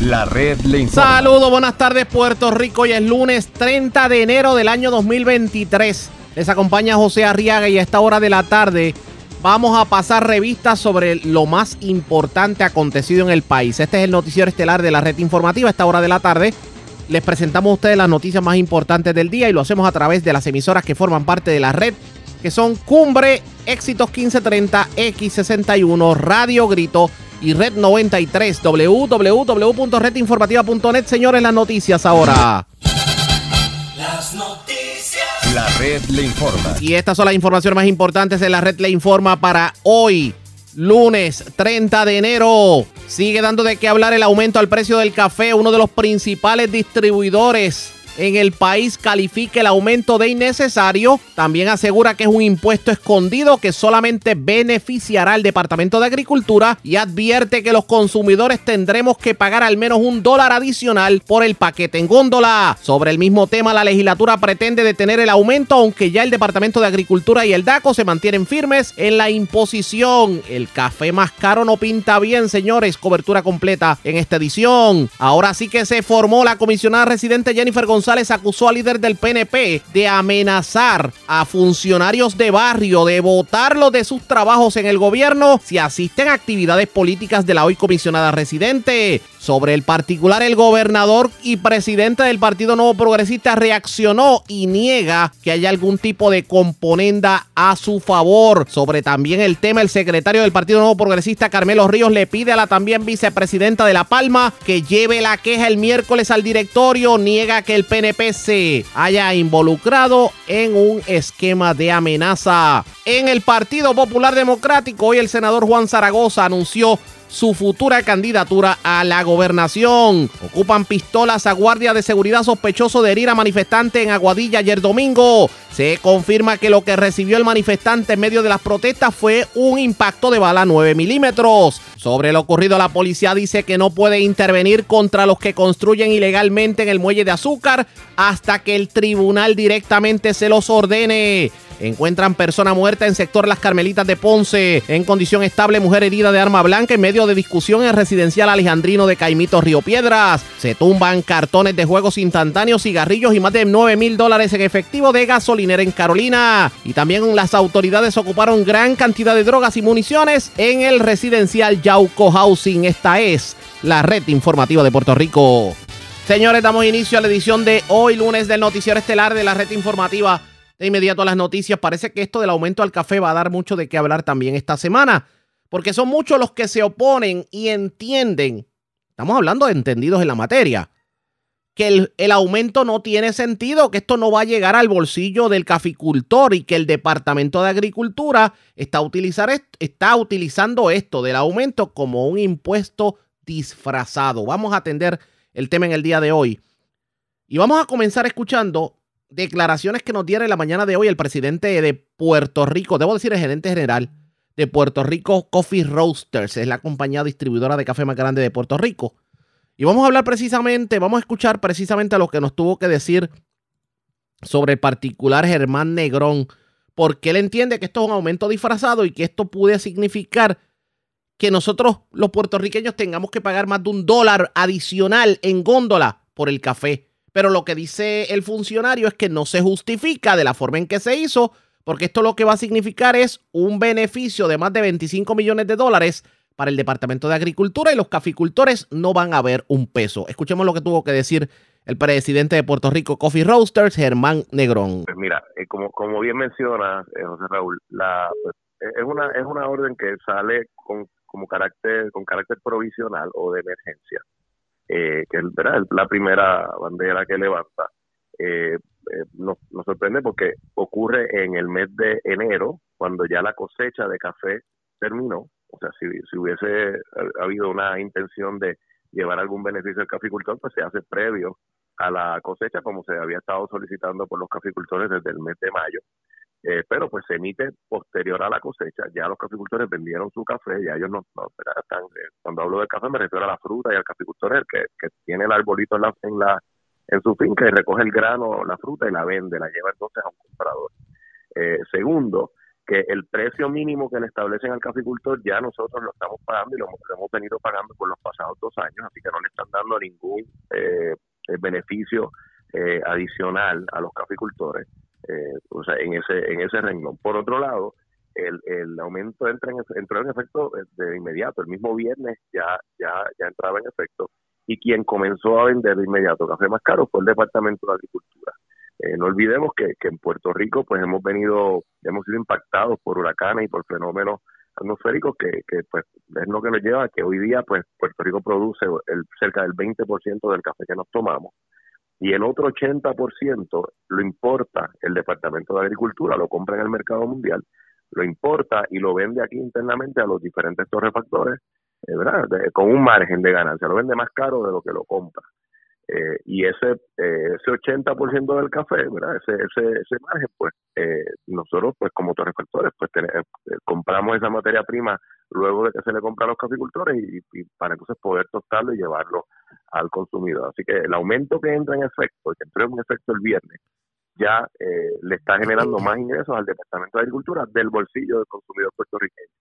La red le. Saludos, buenas tardes Puerto Rico. Hoy es lunes 30 de enero del año 2023. Les acompaña José Arriaga y a esta hora de la tarde vamos a pasar revistas sobre lo más importante acontecido en el país. Este es el noticiero estelar de la red informativa. A esta hora de la tarde les presentamos a ustedes las noticias más importantes del día y lo hacemos a través de las emisoras que forman parte de la red, que son Cumbre, Éxitos 1530, X61, Radio Grito y Red 93, www.redinformativa.net. Señores, las noticias ahora. Las noticias. La red le informa. Y estas son las informaciones más importantes de la red Le Informa para hoy, lunes 30 de enero. Sigue dando de qué hablar el aumento al precio del café. Uno de los principales distribuidores en el país califica el aumento de innecesario. También asegura que es un impuesto escondido que solamente beneficiará al Departamento de Agricultura y advierte que los consumidores tendremos que pagar al menos un dólar adicional por el paquete en góndola. Sobre el mismo tema, la legislatura pretende detener el aumento, aunque ya el Departamento de Agricultura y el DACO se mantienen firmes en la imposición. El café más caro no pinta bien, señores. Cobertura completa en esta edición. Ahora sí que se formó la comisionada residente Jennifer González acusó al líder del PNP de amenazar a funcionarios de barrio, de votarlos de sus trabajos en el gobierno si asisten a actividades políticas de la hoy comisionada residente. Sobre el particular, el gobernador y presidente del Partido Nuevo Progresista reaccionó y niega que haya algún tipo de componenda a su favor. Sobre también el tema, el secretario del Partido Nuevo Progresista, Carmelo Ríos, le pide a la también vicepresidenta de La Palma que lleve la queja el miércoles al directorio. Niega que el PNP se haya involucrado en un esquema de amenaza. En el Partido Popular Democrático, hoy el senador Juan Zaragoza anunció su futura candidatura a la gobernación. Ocupan pistolas a guardia de seguridad sospechoso de herir a manifestante en Aguadilla ayer domingo. Se confirma que lo que recibió el manifestante en medio de las protestas fue un impacto de bala 9 milímetros. Sobre lo ocurrido, la policía dice que no puede intervenir contra los que construyen ilegalmente en el muelle de azúcar hasta que el tribunal directamente se los ordene. Encuentran persona muerta en sector Las Carmelitas de Ponce. En condición estable, mujer herida de arma blanca en medio de discusión en residencial Alejandrino de Caimito Río Piedras. Se tumban cartones de juegos instantáneos, cigarrillos y más de 9 mil dólares en efectivo de gasolinera en Carolina. Y también las autoridades ocuparon gran cantidad de drogas y municiones en el residencial Yauco Housing. Esta es la red informativa de Puerto Rico. Señores, damos inicio a la edición de hoy, lunes del noticiero estelar de la red informativa de inmediato a las noticias. Parece que esto del aumento al café va a dar mucho de qué hablar también esta semana, porque son muchos los que se oponen y entienden, estamos hablando de entendidos en la materia, que el, el, aumento no tiene sentido, que esto no va a llegar al bolsillo del caficultor y que el Departamento de Agricultura está, está utilizando esto del aumento como un impuesto disfrazado. Vamos a atender el tema en el día de hoy. Y vamos a comenzar escuchando declaraciones que nos diera en la mañana de hoy el presidente de Puerto Rico, debo decir el gerente general de Puerto Rico Coffee Roasters, es la compañía distribuidora de café más grande de Puerto Rico. Y vamos a hablar precisamente, vamos a escuchar precisamente a lo que nos tuvo que decir sobre el particular Germán Negrón, porque él entiende que esto es un aumento disfrazado y que esto puede significar que nosotros los puertorriqueños tengamos que pagar más de un dólar adicional en góndola por el café. Pero lo que dice el funcionario es que no se justifica de la forma en que se hizo, porque esto lo que va a significar es un beneficio de más de 25 millones de dólares para el Departamento de Agricultura y los caficultores no van a ver un peso. Escuchemos lo que tuvo que decir el presidente de Puerto Rico Coffee Roasters, Germán Negrón. Pues mira, eh, como, bien menciona eh, José Raúl, la, pues, es, una, es una orden que sale con, como carácter, con carácter provisional o de emergencia eh, que es la primera bandera que levanta. Eh, eh, nos, nos, sorprende porque ocurre en el mes de enero, cuando ya la cosecha de café terminó. O sea, si, hubiese habido una intención de llevar algún beneficio al caficultor, pues se hace previo a la cosecha, como se había estado solicitando por los caficultores desde el mes de mayo. Eh, pero pues se emite posterior a la cosecha. Ya los caficultores vendieron su café, ya ellos no, están, eh, cuando hablo del café me refiero a la fruta y al caficultor el que, que tiene el arbolito en la, en la en su finca y recoge el grano, la fruta y la vende, la lleva entonces a un comprador. Eh, segundo, que el precio mínimo que le establecen al caficultor ya nosotros lo estamos pagando y lo hemos, venido pagando por los pasados dos años, así que no le están dando ningún eh, beneficio eh, adicional a los caficultores eh, o sea, en ese en ese renglón. Por otro lado, el, el aumento entra en, entró en efecto de inmediato, el mismo viernes ya ya ya entraba en efecto y quien comenzó a vender de inmediato café más caro fue el Departamento de Agricultura. Eh, no olvidemos que, que en Puerto Rico pues hemos venido, hemos sido impactados por huracanes y por fenómenos atmosféricos que, pues es lo que nos lleva a que hoy día pues Puerto Rico produce el, cerca del 20% del café que nos tomamos y el otro 80% lo importa el Departamento de Agricultura, lo compra en el mercado mundial, lo importa y lo vende aquí internamente a los diferentes torrefactores, eh, ¿verdad? con un margen de ganancia, lo vende más caro de lo que lo compra. Eh, y ese eh, ese 80% del café, ¿verdad? Ese, ese, ese margen, pues eh, nosotros, pues como torrefactores, pues eh, compramos esa materia prima luego de que se le compra a los caficultores y, para entonces poder tostarlo y llevarlo al consumidor. Así que el aumento que entra en efecto, que entró en efecto el viernes, ya le está generando más ingresos al Departamento de Agricultura del bolsillo del consumidor puertorriqueño.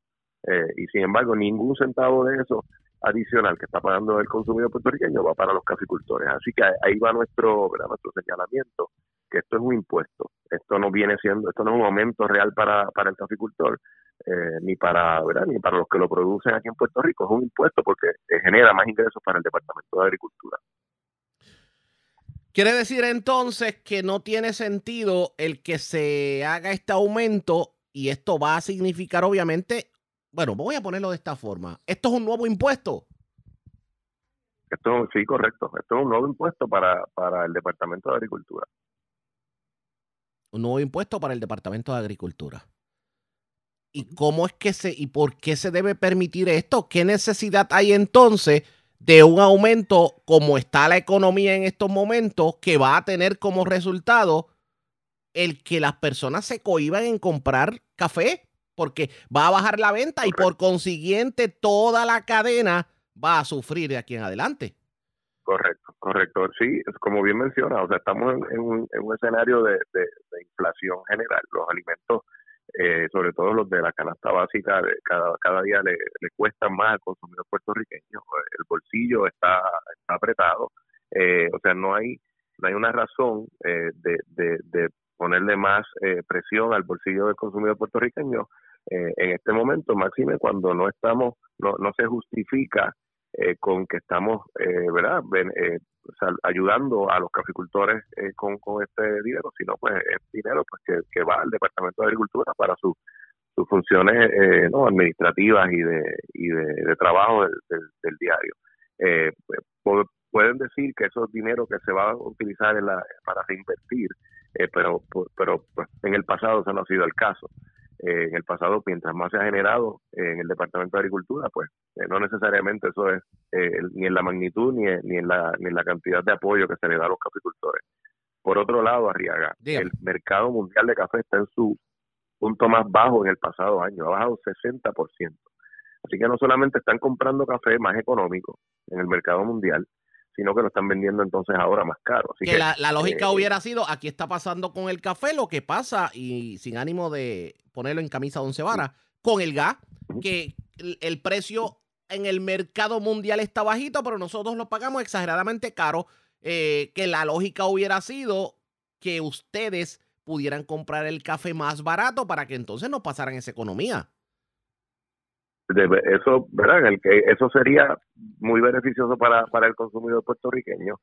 y sin embargo, ningún centavo de eso adicional que está pagando el consumidor puertorriqueño va para los caficultores. Así que ahí va nuestro, nuestro señalamiento, que esto es un impuesto. Esto no viene siendo, esto no es un aumento real para, para el caficultor, eh, ni para ¿verdad? ni para los que lo producen aquí en Puerto Rico. Es un impuesto porque genera más ingresos para el Departamento de Agricultura. Quiere decir entonces que no tiene sentido el que se haga este aumento y esto va a significar obviamente bueno, voy a ponerlo de esta forma. ¿Esto es un nuevo impuesto? Esto, sí, correcto. Esto es un nuevo impuesto para, para el Departamento de Agricultura. Un nuevo impuesto para el Departamento de Agricultura. ¿Y cómo es que se, y por qué se debe permitir esto? ¿Qué necesidad hay entonces de un aumento como está la economía en estos momentos que va a tener como resultado el que las personas se cohiban en comprar café? Porque va a bajar la venta y por consiguiente toda la cadena va a sufrir de aquí en adelante. Correcto, correcto. Sí, como bien menciona, o sea, estamos en, un, escenario de, inflación general. Los alimentos, eh, sobre todo los de la canasta básica, cada, cada día le, le cuestan más al consumidor puertorriqueño. El bolsillo está, apretado. Eh, o sea, no hay, no hay una razón eh, de, ponerle más presión al bolsillo del consumidor puertorriqueño eh, en este momento, máxime cuando no estamos, no, no se justifica eh, con que estamos, eh, ¿verdad? ayudando a los caficultores con, con este dinero, sino pues es dinero pues que, va al Departamento de Agricultura para sus funciones no administrativas y de trabajo del, diario. Pues, pueden decir que esos dinero que se va a utilizar en la, para reinvertir, pero pero pues, en el pasado eso no ha sido el caso. Eh, en el pasado, mientras más se ha generado en el Departamento de Agricultura, pues eh, no necesariamente eso es eh, ni en la magnitud ni en, ni, en la, ni en la cantidad de apoyo que se le da a los caficultores. Por otro lado, Arriaga, el mercado mundial de café está en su punto más bajo en el pasado año, ha bajado 60%. Así que no solamente están comprando café más económico en el mercado mundial, sino que lo están vendiendo entonces ahora más caro. que, la, lógica eh, hubiera sido, aquí está pasando con el café lo que pasa, y sin ánimo de ponerlo en camisa de once varas, con el gas, que el, precio en el mercado mundial está bajito, pero nosotros lo pagamos exageradamente caro, eh, que la lógica hubiera sido que ustedes pudieran comprar el café más barato para que entonces no pasaran esa economía eso, ¿verdad? El eso sería muy beneficioso para, para el consumidor puertorriqueño.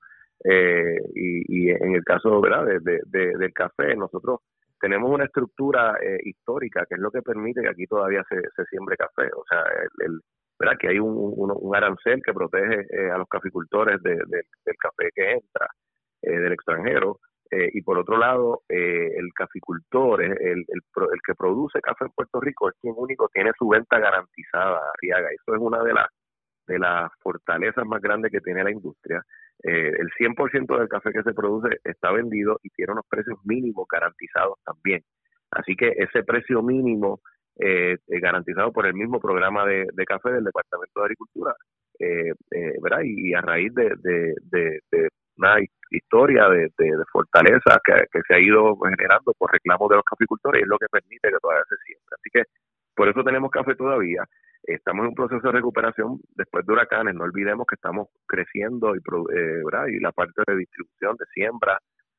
Eh, y, y, en el caso, ¿verdad? De, del café, nosotros tenemos una estructura eh, histórica que es lo que permite que aquí todavía se, se siembre café. O sea, el, ¿verdad? Que hay un, un, arancel que protege eh, a los caficultores del café que entra del extranjero. Eh, y por otro lado, eh, el caficultor, el, el, el, que produce café en Puerto Rico, es quien único tiene su venta garantizada, Arriaga. Eso es una de las de las fortalezas más grandes que tiene la industria. Eh, el 100% del café que se produce está vendido y tiene unos precios mínimos garantizados también. Así que ese precio mínimo eh, garantizado por el mismo programa de, de café del Departamento de Agricultura, ¿verdad? Y, a raíz de, de, de una historia de, de, fortaleza que, se ha ido generando por reclamos de los caficultores y es lo que permite que todavía se siembra. Así que por eso tenemos café todavía. Estamos en un proceso de recuperación después de huracanes. No olvidemos que estamos creciendo y, eh, la parte de distribución, de siembra,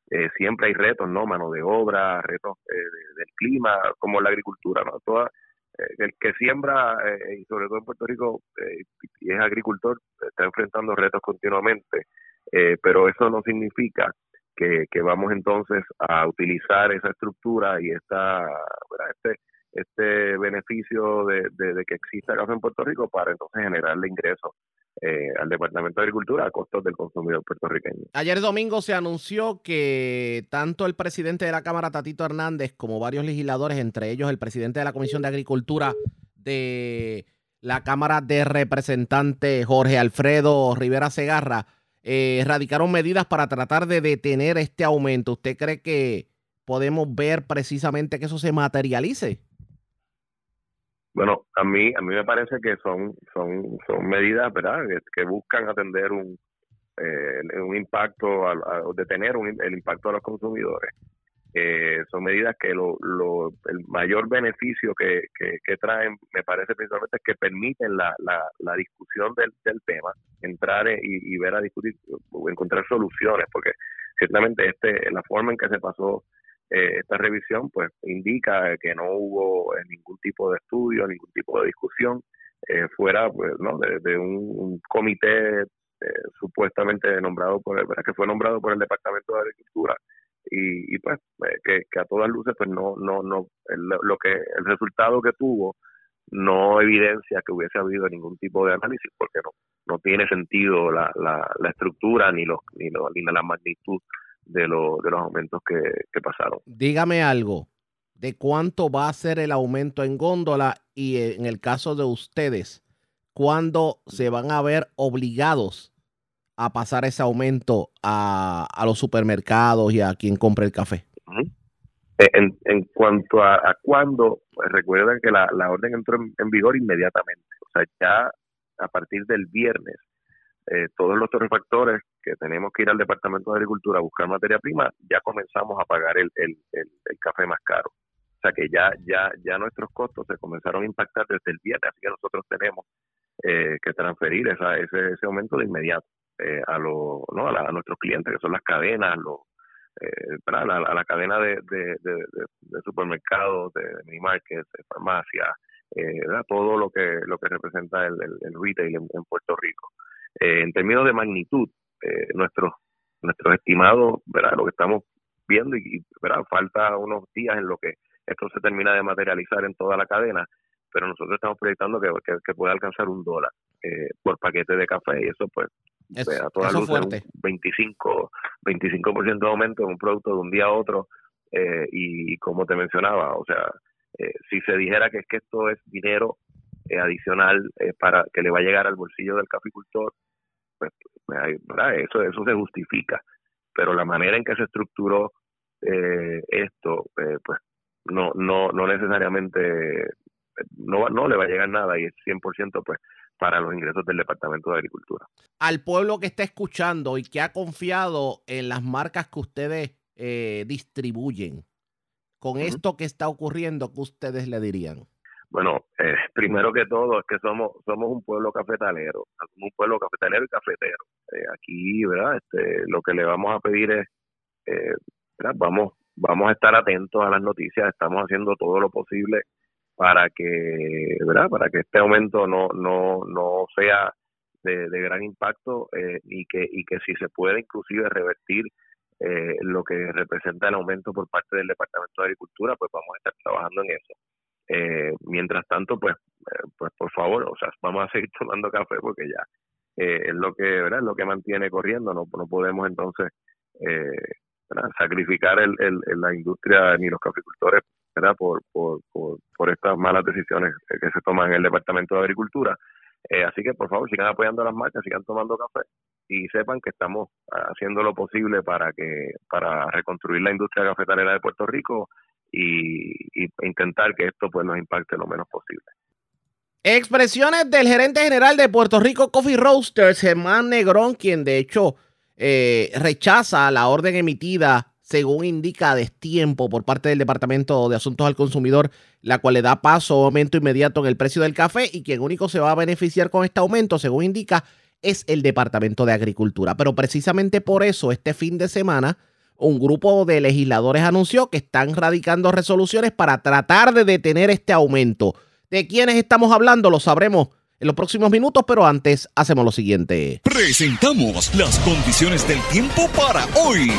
eh, siempre hay retos, ¿no? Mano de obra, retos eh, del clima, como la agricultura, ¿no? Toda, eh, el que siembra, y sobre todo en Puerto Rico, y es agricultor, está enfrentando retos continuamente, pero eso no significa que, que, vamos entonces a utilizar esa estructura y esta, este este beneficio de, de, que exista café en Puerto Rico para entonces generarle ingresos eh, al Departamento de Agricultura a costos del consumidor puertorriqueño. Ayer domingo se anunció que tanto el presidente de la Cámara, Tatito Hernández, como varios legisladores, entre ellos el presidente de la Comisión de Agricultura de la Cámara de Representantes, Jorge Alfredo Rivera Segarra, eh, radicaron medidas para tratar de detener este aumento. ¿Usted cree que podemos ver precisamente que eso se materialice? Bueno, a mí a mí me parece que son son son medidas, ¿verdad? Que, buscan atender un eh, un impacto, a, detener el impacto a los consumidores. Eh, son medidas que lo, lo, el mayor beneficio que, que, traen, me parece principalmente, es que permiten la, la, la discusión del, del tema, entrar y, y ver a discutir, encontrar soluciones, porque ciertamente este la forma en que se pasó eh, esta revisión pues indica que no hubo eh, ningún tipo de estudio, ningún tipo de discusión eh, fuera pues, ¿no? de, un, comité supuestamente nombrado por el, que fue nombrado por el Departamento de Agricultura y, pues que, a todas luces pues no no no lo que el resultado que tuvo no evidencia que hubiese habido ningún tipo de análisis porque no no tiene sentido la, la, la estructura ni los ni, los, ni la magnitud de, de los aumentos que, pasaron. Dígame algo, ¿de cuánto va a ser el aumento en góndola y en el caso de ustedes, cuándo se van a ver obligados a pasar ese aumento a, los supermercados y a quien compre el café? Eh, en, en, cuanto a, a cuándo, pues recuerden que la, la orden entró en, vigor inmediatamente. O sea, ya a partir del viernes, eh, todos los torrefactores que tenemos que ir al Departamento de Agricultura a buscar materia prima, ya comenzamos a pagar el, el, el, café más caro. O sea que ya, ya, ya nuestros costos se comenzaron a impactar desde el viernes, así que nosotros tenemos eh, que transferir esa, ese, ese aumento de inmediato eh, a, lo, ¿no? a, nuestros clientes, que son las cadenas, los, eh, a, la, cadena de, de, de, supermercados, de, mini markets, de farmacias, eh, todo lo que lo que representa el, el, retail en, Puerto Rico. en términos de magnitud, eh, nuestros nuestros estimados, ¿verdad? Lo que estamos viendo y, ¿verdad? Falta unos días en lo que esto se termina de materializar en toda la cadena, pero nosotros estamos proyectando que, que, puede alcanzar un dólar eh, por paquete de café y eso pues a toda luz un 25, 25% de aumento en un producto de un día a otro eh, y, como te mencionaba, o sea, eh, si se dijera que es que esto es dinero eh, adicional para que le va a llegar al bolsillo del caficultor, pues, Eso, eso se justifica, pero la manera en que se estructuró eh, esto, pues no, no, no necesariamente, no, no le va a llegar nada y es 100% pues para los ingresos del Departamento de Agricultura. Al pueblo que está escuchando y que ha confiado en las marcas que ustedes eh, distribuyen, con esto que está ocurriendo, ¿qué ustedes le dirían? Bueno, eh, primero que todo es que somos somos un pueblo cafetalero, un pueblo cafetalero y cafetero. Eh, aquí, ¿verdad? Este, lo que le vamos a pedir es, eh, vamos vamos a estar atentos a las noticias, estamos haciendo todo lo posible para que, ¿verdad? Para que este aumento no no no sea de, gran impacto eh, y que y que si se puede inclusive revertir eh, lo que representa el aumento por parte del Departamento de Agricultura, pues vamos a estar trabajando en eso. Eh, mientras tanto, pues, eh, pues por favor, o sea, vamos a seguir tomando café porque ya eh, es lo que, ¿verdad? Es lo que mantiene corriendo, no, no podemos entonces sacrificar el, el, la industria ni los caficultores, Por, por, estas malas decisiones que se toman en el Departamento de Agricultura. así que, por favor, sigan apoyando las marcas, sigan tomando café y sepan que estamos haciendo lo posible para que para reconstruir la industria cafetalera de Puerto Rico y, intentar que esto pues nos impacte lo menos posible. Expresiones del gerente general de Puerto Rico Coffee Roasters, Germán Negrón, quien de hecho eh, rechaza la orden emitida, según indica a destiempo por parte del Departamento de Asuntos al Consumidor, la cual le da paso o aumento inmediato en el precio del café y quien único se va a beneficiar con este aumento, según indica, es el Departamento de Agricultura. Pero precisamente por eso, este fin de semana, un grupo de legisladores anunció que están radicando resoluciones para tratar de detener este aumento. ¿De quiénes estamos hablando? Lo sabremos en los próximos minutos, pero antes hacemos lo siguiente. Presentamos las condiciones del tiempo para hoy.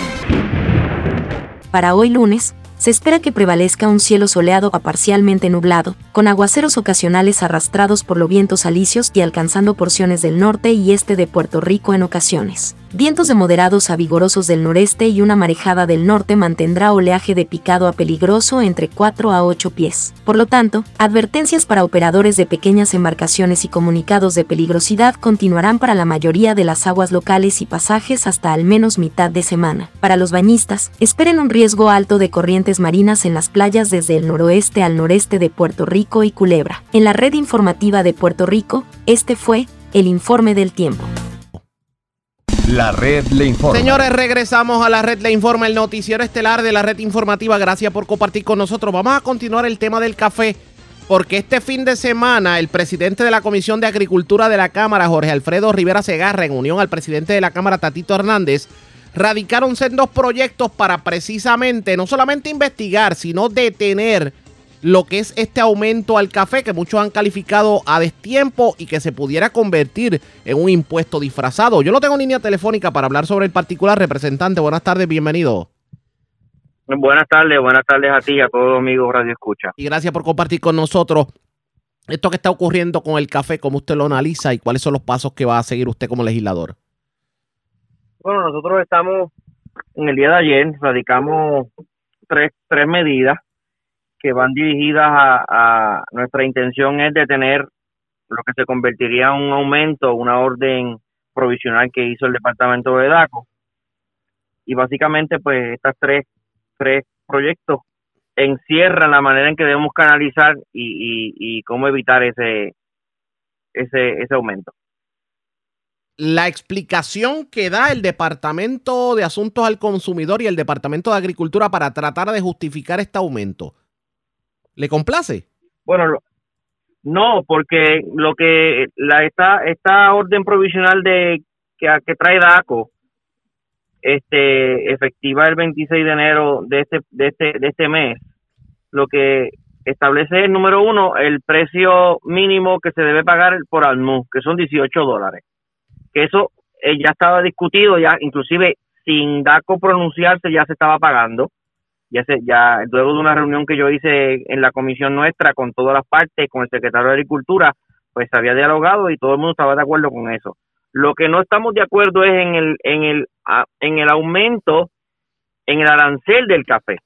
Para hoy lunes, se espera que prevalezca un cielo soleado a parcialmente nublado, con aguaceros ocasionales arrastrados por los vientos alisios y alcanzando porciones del norte y este de Puerto Rico en ocasiones. Vientos de moderados a vigorosos del noreste y una marejada del norte mantendrá oleaje de picado a peligroso entre 4 a 8 pies. Por lo tanto, advertencias para operadores de pequeñas embarcaciones y comunicados de peligrosidad continuarán para la mayoría de las aguas locales y pasajes hasta al menos mitad de semana. Para los bañistas, esperen un riesgo alto de corrientes marinas en las playas desde el noroeste al noreste de Puerto Rico y Culebra. En la red informativa de Puerto Rico, este fue el informe del tiempo. La red le informa. Señores, regresamos a la red Le Informa, el noticiero estelar de la red informativa. Gracias por compartir con nosotros. Vamos a continuar el tema del café, porque este fin de semana el presidente de la Comisión de Agricultura de la Cámara, Jorge Alfredo Rivera Segarra, en unión al presidente de la Cámara, Tatito Hernández, radicaron sendos proyectos para precisamente no solamente investigar, sino detener lo que es este aumento al café que muchos han calificado a destiempo y que se pudiera convertir en un impuesto disfrazado. Yo no tengo línea telefónica para hablar sobre el particular. Representante, buenas tardes, bienvenido. Buenas tardes, buenas tardes a ti y a todos los amigos Radio Escucha. Y gracias por compartir con nosotros esto que está ocurriendo con el café, cómo usted lo analiza y cuáles son los pasos que va a seguir usted como legislador. Bueno, nosotros estamos en el día de ayer, radicamos tres, tres medidas que van dirigidas a, a nuestra intención es detener lo que se convertiría en un aumento, una orden provisional que hizo el departamento de DACO. Y básicamente, pues, estas tres, tres proyectos encierran la manera en que debemos canalizar y, y, y cómo evitar ese, ese, ese aumento. La explicación que da el Departamento de Asuntos al Consumidor y el Departamento de Agricultura para tratar de justificar este aumento, ¿le complace? Bueno, no, porque lo que la esta esta orden provisional de que, que trae DACO este efectiva el 26 de enero de este de este de este mes, lo que establece es número uno el precio mínimo que se debe pagar por almu, que son 18 dólares. Que eso eh, ya estaba discutido, ya inclusive sin DACO pronunciarse ya se estaba pagando ya se, ya luego de una reunión que yo hice en la comisión nuestra con todas las partes, con el secretario de Agricultura, pues había dialogado y todo el mundo estaba de acuerdo con eso. Lo que no estamos de acuerdo es en el en el en el aumento en el arancel del café.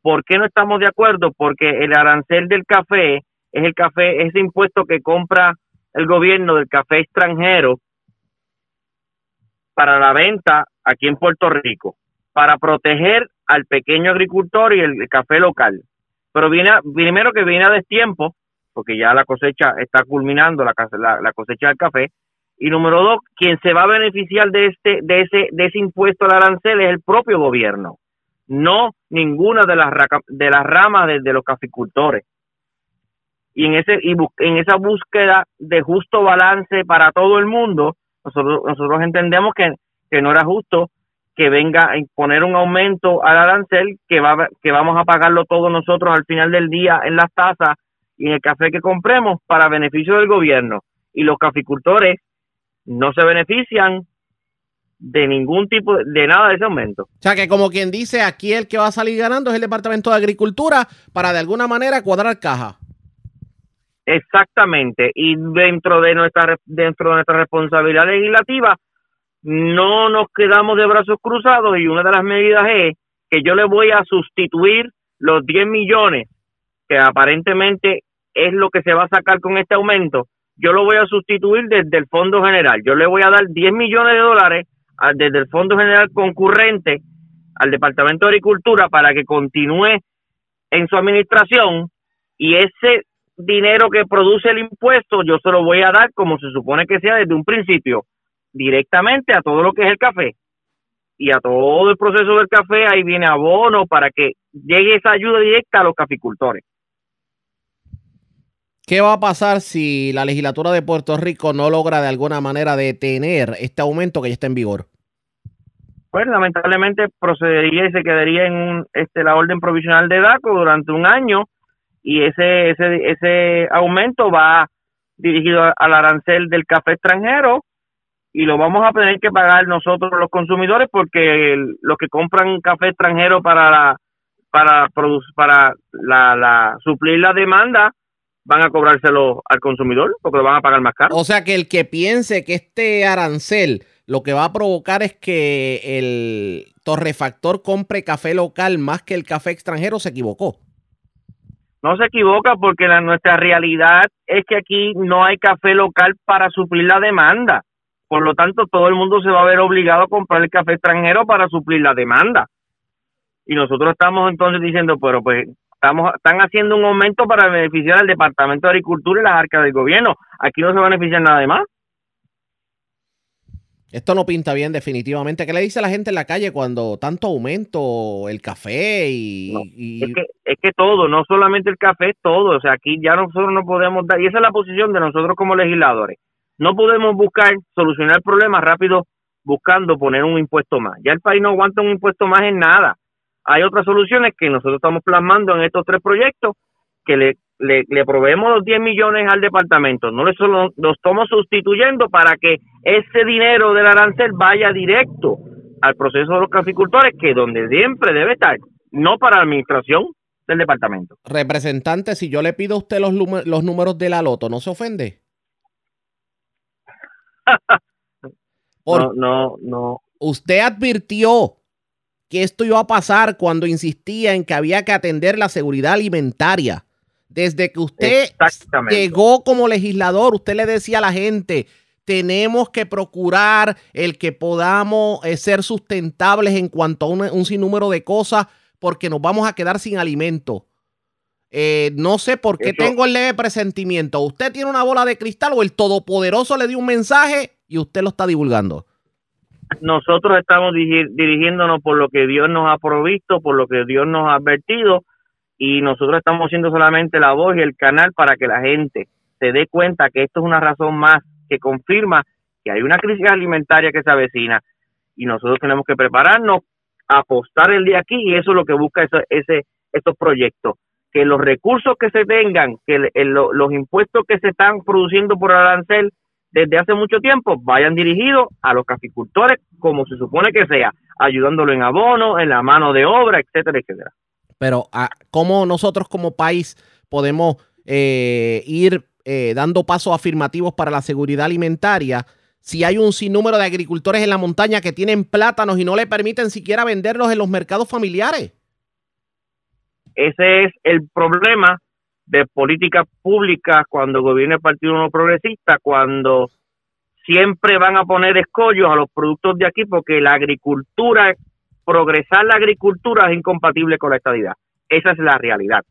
¿Por qué no estamos de acuerdo? Porque el arancel del café es el café, ese impuesto que compra el gobierno del café extranjero para la venta aquí en Puerto Rico, para proteger al pequeño agricultor y el café local. Pero viene a- primero que viene a destiempo, porque ya la cosecha está culminando la, la, cosecha del café, y número dos, quien se va a beneficiar de este de ese de ese impuesto al arancel es el propio gobierno, no ninguna de las de las ramas de, de los caficultores. Y en ese y en esa búsqueda de justo balance para todo el mundo, nosotros nosotros entendemos que, que no era justo que venga a imponer un aumento al arancel que va que vamos a pagarlo todos nosotros al final del día en las tasas y en el café que compremos para beneficio del gobierno y los caficultores no se benefician de ningún tipo de, nada de ese aumento. O sea que como quien dice, aquí el que va a salir ganando es el Departamento de Agricultura para de alguna manera cuadrar caja. Exactamente. Y dentro de nuestra dentro de nuestra responsabilidad legislativa no nos quedamos de brazos cruzados y una de las medidas es que yo le voy a sustituir los 10 millones que aparentemente es lo que se va a sacar con este aumento. Yo lo voy a sustituir desde el Fondo General. Yo le voy a dar 10 millones de dólares a- desde el Fondo General concurrente al Departamento de Agricultura para que continúe en su administración y ese dinero que produce el impuesto yo se lo voy a dar como se supone que sea desde un principio directamente a todo lo que es el café y a todo el proceso del café, ahí viene abono para que llegue esa ayuda directa a los caficultores. ¿Qué va a pasar si la legislatura de Puerto Rico no logra de alguna manera detener este aumento que ya está en vigor? Pues lamentablemente procedería y se quedaría en un, este, la orden provisional de DACO durante un año y ese, ese, ese aumento va dirigido al arancel del café extranjero y lo vamos a tener que pagar nosotros los consumidores porque los que compran café extranjero para la, para para la, la suplir la demanda van a cobrárselo al consumidor porque lo van a pagar más caro. O sea que el que piense que este arancel lo que va a provocar es que el torrefactor compre café local más que el café extranjero se equivocó. No se equivoca porque la, nuestra realidad es que aquí no hay café local para suplir la demanda. Por lo tanto, todo el mundo se va a ver obligado a comprar el café extranjero para suplir la demanda. Y nosotros estamos entonces diciendo, pero pues estamos están haciendo un aumento para beneficiar al Departamento de Agricultura y las arcas del gobierno. Aquí no se va a beneficiar nada de más. Esto no pinta bien definitivamente. ¿Qué le dice a la gente en la calle cuando tanto aumento el café y, Es, que, es que todo, no solamente el café, todo. O sea, aquí ya nosotros no podemos dar, y esa es la posición de nosotros como legisladores. No podemos buscar solucionar problemas rápido buscando poner un impuesto más. Ya el país no aguanta un impuesto más en nada. Hay otras soluciones que nosotros estamos plasmando en estos tres proyectos que le, le, proveemos los 10 millones al departamento. No solo los estamos sustituyendo para que ese dinero del arancel vaya directo al proceso de los caficultores, que donde siempre debe estar, no para la administración del departamento. Representante, si yo le pido a usted los, los números de la loto, ¿no se ofende? no, no, no. Usted advirtió que esto iba a pasar cuando insistía en que había que atender la seguridad alimentaria. Desde que usted llegó como legislador, usted le decía a la gente, tenemos que procurar el que podamos eh, ser sustentables en cuanto a un, sinnúmero de cosas porque nos vamos a quedar sin alimento. Eh, no sé por qué tengo el leve presentimiento. ¿Usted tiene una bola de cristal o el Todopoderoso le dio un mensaje y usted lo está divulgando? Nosotros estamos dirigiéndonos por lo que Dios nos ha provisto, por lo que Dios nos ha advertido y nosotros estamos siendo solamente la voz y el canal para que la gente se dé cuenta que esto es una razón más que confirma que hay una crisis alimentaria que se avecina y nosotros tenemos que prepararnos, apostar el día aquí y eso es lo que busca ese, estos proyectos que los recursos que se tengan, que los impuestos que se están produciendo por arancel desde hace mucho tiempo vayan dirigidos a los caficultores como se supone que sea, ayudándolo en abono, en la mano de obra, etcétera, etcétera. Pero ah, ¿cómo nosotros como país podemos eh, ir eh, dando pasos afirmativos para la seguridad alimentaria si hay un sinnúmero de agricultores en la montaña que tienen plátanos y no le permiten siquiera venderlos en los mercados familiares? Ese es el problema de políticas públicas cuando gobierna el Partido No Progresista, cuando siempre van a poner escollos a los productos de aquí porque la agricultura, progresar la agricultura es incompatible con la estadidad. Esa es la realidad.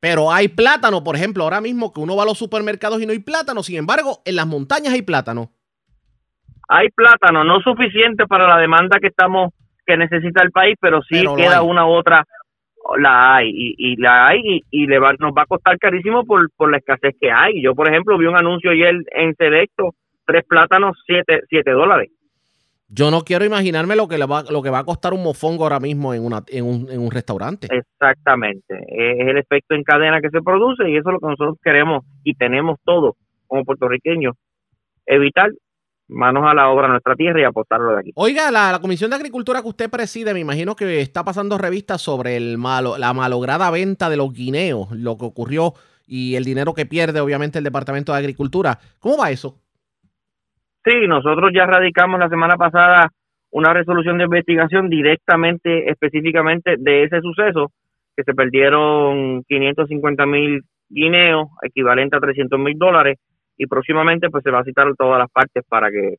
Pero hay plátano, por ejemplo, ahora mismo que uno va a los supermercados y no hay plátano, sin embargo, en las montañas hay plátano. Hay plátano, no suficiente para la demanda que estamos que necesita el país, pero sí queda una u otra la hay y, la hay y, le va, nos va a costar carísimo por, por la escasez que hay. Yo, por ejemplo, vi un anuncio ayer en Selecto, tres plátanos, siete, siete dólares. Yo no quiero imaginarme lo que, le va, lo que va a costar un mofongo ahora mismo en, una, en, un, en un restaurante. Exactamente. Es el efecto en cadena que se produce y eso es lo que nosotros queremos y tenemos todo como puertorriqueños. Evitar manos a la obra nuestra tierra y apostarlo de aquí. Oiga, la, Comisión de Agricultura que usted preside, me imagino que está pasando revistas sobre el malo, la malograda venta de los guineos, lo que ocurrió y el dinero que pierde, obviamente, el Departamento de Agricultura. ¿Cómo va eso? Sí, nosotros ya radicamos la semana pasada una resolución de investigación directamente, específicamente de ese suceso, que se perdieron 550 mil guineos, equivalente a 300 mil dólares, y próximamente pues se va a citar todas las partes para que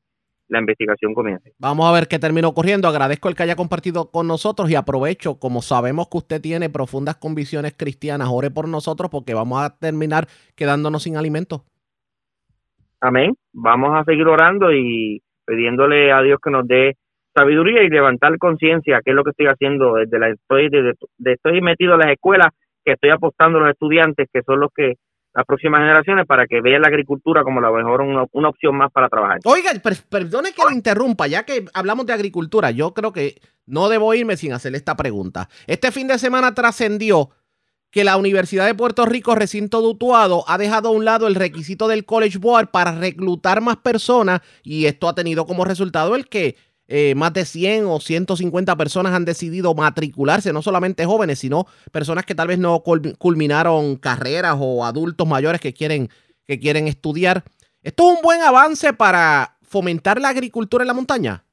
la investigación comience. Vamos a ver qué termina ocurriendo. Agradezco el que haya compartido con nosotros y aprovecho, como sabemos que usted tiene profundas convicciones cristianas, ore por nosotros porque vamos a terminar quedándonos sin alimentos. Amén. Vamos a seguir orando y pidiéndole a Dios que nos dé sabiduría y levantar conciencia, que es lo que estoy haciendo desde la estoy desde, de- estoy metido en las escuelas, que estoy apostando a los estudiantes, que son los que las próximas generaciones para que vean la agricultura como la mejor una, opción más para trabajar. Oiga, per- perdone que lo interrumpa, ya que hablamos de agricultura, yo creo que no debo irme sin hacerle esta pregunta. Este fin de semana trascendió que la Universidad de Puerto Rico, recinto de Utuado, ha dejado a un lado el requisito del College Board para reclutar más personas y esto ha tenido como resultado el que eh, más de 100 o 150 personas han decidido matricularse, no solamente jóvenes, sino personas que tal vez no cul- culminaron carreras o adultos mayores que quieren, que quieren estudiar. ¿Esto es un buen avance para fomentar la agricultura en la montaña?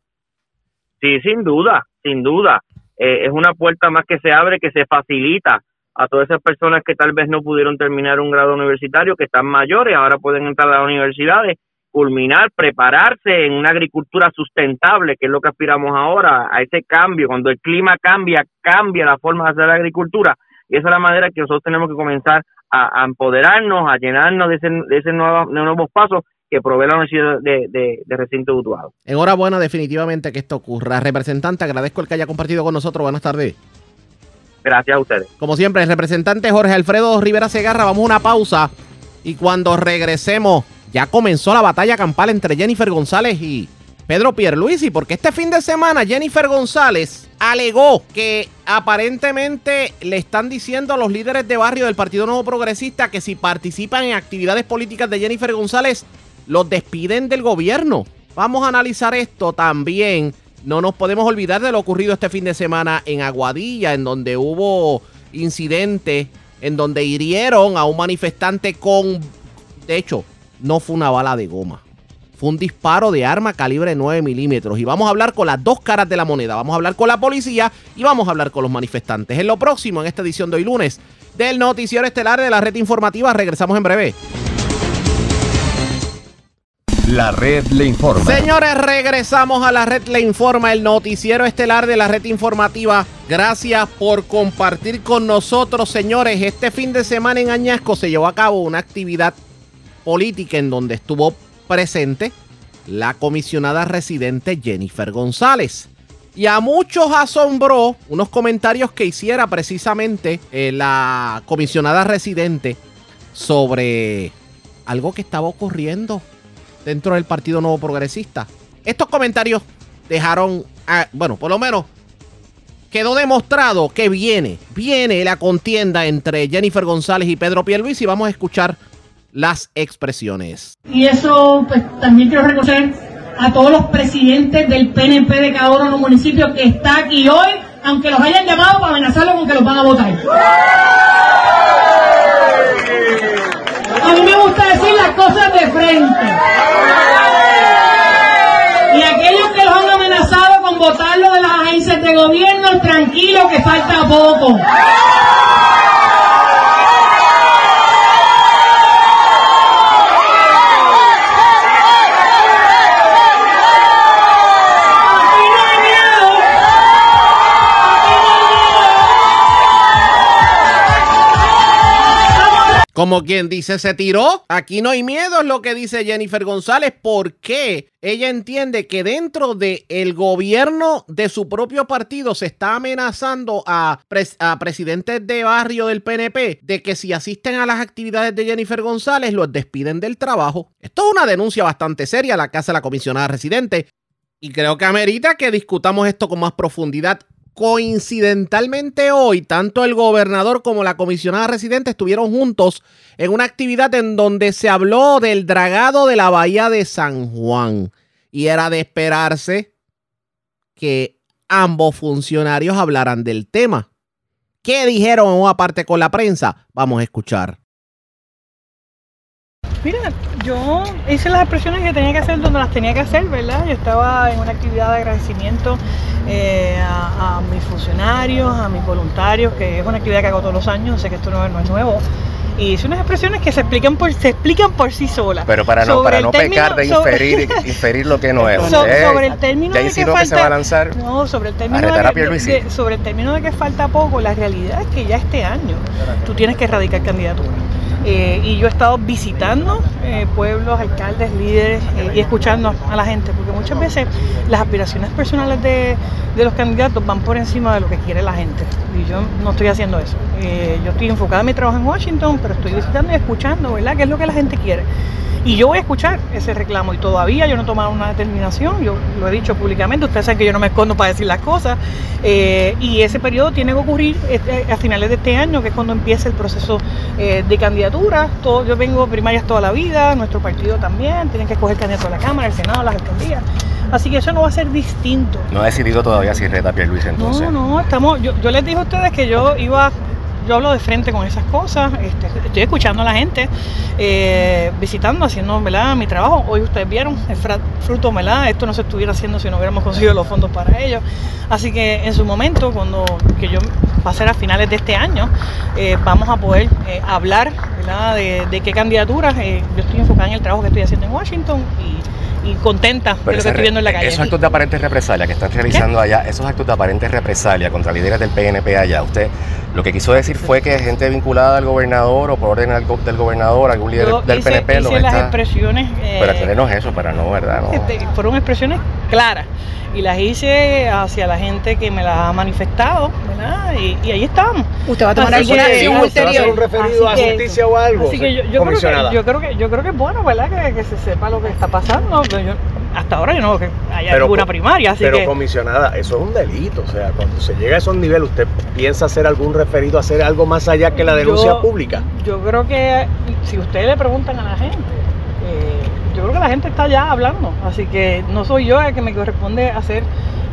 Sí, sin duda, sin duda. Eh, es una puerta más que se abre, que se facilita a todas esas personas que tal vez no pudieron terminar un grado universitario, que están mayores, ahora pueden entrar a las universidades, culminar, prepararse en una agricultura sustentable, que es lo que aspiramos ahora, a ese cambio. Cuando el clima cambia, cambia la forma de hacer la agricultura. Y esa es la manera que nosotros tenemos que comenzar a, empoderarnos, a llenarnos de ese, de ese nuevo, de nuevos pasos que provee la Universidad de, de, de Recinto Utuado. Enhorabuena definitivamente que esto ocurra. Representante, agradezco el que haya compartido con nosotros. Buenas tardes. Gracias a ustedes. Como siempre, el representante Jorge Alfredo Rivera Segarra, vamos a una pausa y cuando regresemos ya comenzó la batalla campal entre Jennifer González y Pedro Pierluisi, porque este fin de semana Jennifer González alegó que aparentemente le están diciendo a los líderes de barrio del Partido Nuevo Progresista que si participan en actividades políticas de Jennifer González, los despiden del gobierno. Vamos a analizar esto también. No nos podemos olvidar de lo ocurrido este fin de semana en Aguadilla, en donde hubo incidente, en donde hirieron a un manifestante con... De hecho, no fue una bala de goma. Fue un disparo de arma calibre 9 milímetros. Y vamos a hablar con las dos caras de la moneda. Vamos a hablar con la policía y vamos a hablar con los manifestantes. En lo próximo, en esta edición de hoy lunes, del Noticiero Estelar de la Red Informativa. Regresamos en breve. La red le informa. Señores, regresamos a la red Le Informa, el noticiero estelar de la red informativa. Gracias por compartir con nosotros, señores. Este fin de semana en Añasco se llevó a cabo una actividad política en donde estuvo presente la comisionada residente Jennifer González. Y a muchos asombró unos comentarios que hiciera precisamente eh, la comisionada residente sobre algo que estaba ocurriendo dentro del Partido Nuevo Progresista. Estos comentarios dejaron, a- bueno, por lo menos quedó demostrado que viene, viene la contienda entre Jennifer González y Pedro Pierluisi y vamos a escuchar las expresiones. Y eso, pues también quiero reconocer a todos los presidentes del PNP de cada uno de los municipios que está aquí hoy, aunque los hayan llamado para amenazarlos con que los van a votar. A mí me gusta decir las cosas de frente. Y aquellos que los han amenazado con votarlo de las agencias de gobierno, tranquilo que falta poco. Como quien dice, se tiró. Aquí no hay miedo, es lo que dice Jennifer González, porque ella entiende que dentro del gobierno de su propio partido se está amenazando a, a presidentes de barrio del PNP de que si asisten a las actividades de Jennifer González los despiden del trabajo. Esto es una denuncia bastante seria a la casa de la comisionada residente. Y creo que amerita que discutamos esto con más profundidad. Coincidentalmente hoy, tanto el gobernador como la comisionada residente estuvieron juntos en una actividad en donde se habló del dragado de la bahía de San Juan. Y era de esperarse que ambos funcionarios hablaran del tema. ¿Qué dijeron en una parte con la prensa? Vamos a escuchar. Mira, yo hice las expresiones que tenía que hacer donde las tenía que hacer, ¿verdad? Yo estaba en una actividad de agradecimiento eh, a, a mis funcionarios, a mis voluntarios, que es una actividad que hago todos los años, sé que esto no, no es nuevo. Y hice unas expresiones que se explican por, se explican por sí solas. Pero para no, Sobre para no término- pecar de sobre- inferir, inferir lo que no es. So- Usted sobre el término de que se va a lanzar. No, sobre el término de, sobre el término de que falta poco, la realidad es que ya este año tú tienes que erradicar candidatura. Eh, y yo he estado visitando eh, pueblos, alcaldes, líderes eh, y escuchando a la gente, porque muchas veces las aspiraciones personales de, de los candidatos van por encima de lo que quiere la gente. Y yo no estoy haciendo eso. Yo estoy enfocada en mi trabajo en Washington, pero estoy visitando y escuchando, ¿verdad? ¿Qué es lo que la gente quiere? Y yo voy a escuchar ese reclamo y todavía yo no he tomado una determinación, yo lo he dicho públicamente, ustedes saben que yo no me escondo para decir las cosas, y ese periodo tiene que ocurrir este- a finales de este año, que es cuando empieza el proceso de Todo, yo vengo primarias toda la vida, nuestro partido también, tienen que escoger candidato a la Cámara, el Senado, las alcaldías, así que eso no va a ser distinto. No ha decidido todavía si reta a Pierluisi entonces. No, no, estamos, yo, yo les dije a ustedes que yo iba, yo hablo de frente con esas cosas, este, estoy escuchando a la gente, eh, visitando, haciendo ¿verdad? mi trabajo. Hoy ustedes vieron el fruto, ¿verdad? Esto no se estuviera haciendo si no hubiéramos conseguido los fondos para ello. Así que en su momento, cuando que yo va a ser a finales de este año, eh, vamos a poder eh, hablar. De, de qué candidaturas. yo estoy enfocada en el trabajo que estoy haciendo en Washington y, y contenta de lo que estoy viendo en la re- calle. Esos actos de aparente represalia que están realizando allá, esos actos de aparente represalia contra líderes del PNP allá, usted lo que quiso decir fue que gente vinculada al gobernador o por orden del gobernador, algún líder Yo del hice, PNP lo hice las está... expresiones. eh, Pero aclárenos eso para no, ¿verdad? No. Este, fueron expresiones claras y las hice hacia la gente que me las ha manifestado, ¿verdad? Y, y ahí estamos. ¿Usted va a tomar alguna acción ulterior? que- ¿Hacer un referido así a que- justicia o algo, Así que yo, yo, creo comisionada? que, yo creo que yo creo que es bueno, ¿verdad? Que, que se sepa lo que está pasando. Yo- hasta ahora yo no que haya Pero ninguna primaria, así pero que comisionada, eso es un delito. O sea, cuando se llega a esos niveles, ¿usted piensa hacer algún referido, hacer algo más allá que la denuncia Yo- pública? yo creo que si ustedes le preguntan a la gente, eh, creo que la gente está ya hablando, así que no soy yo el que me corresponde hacer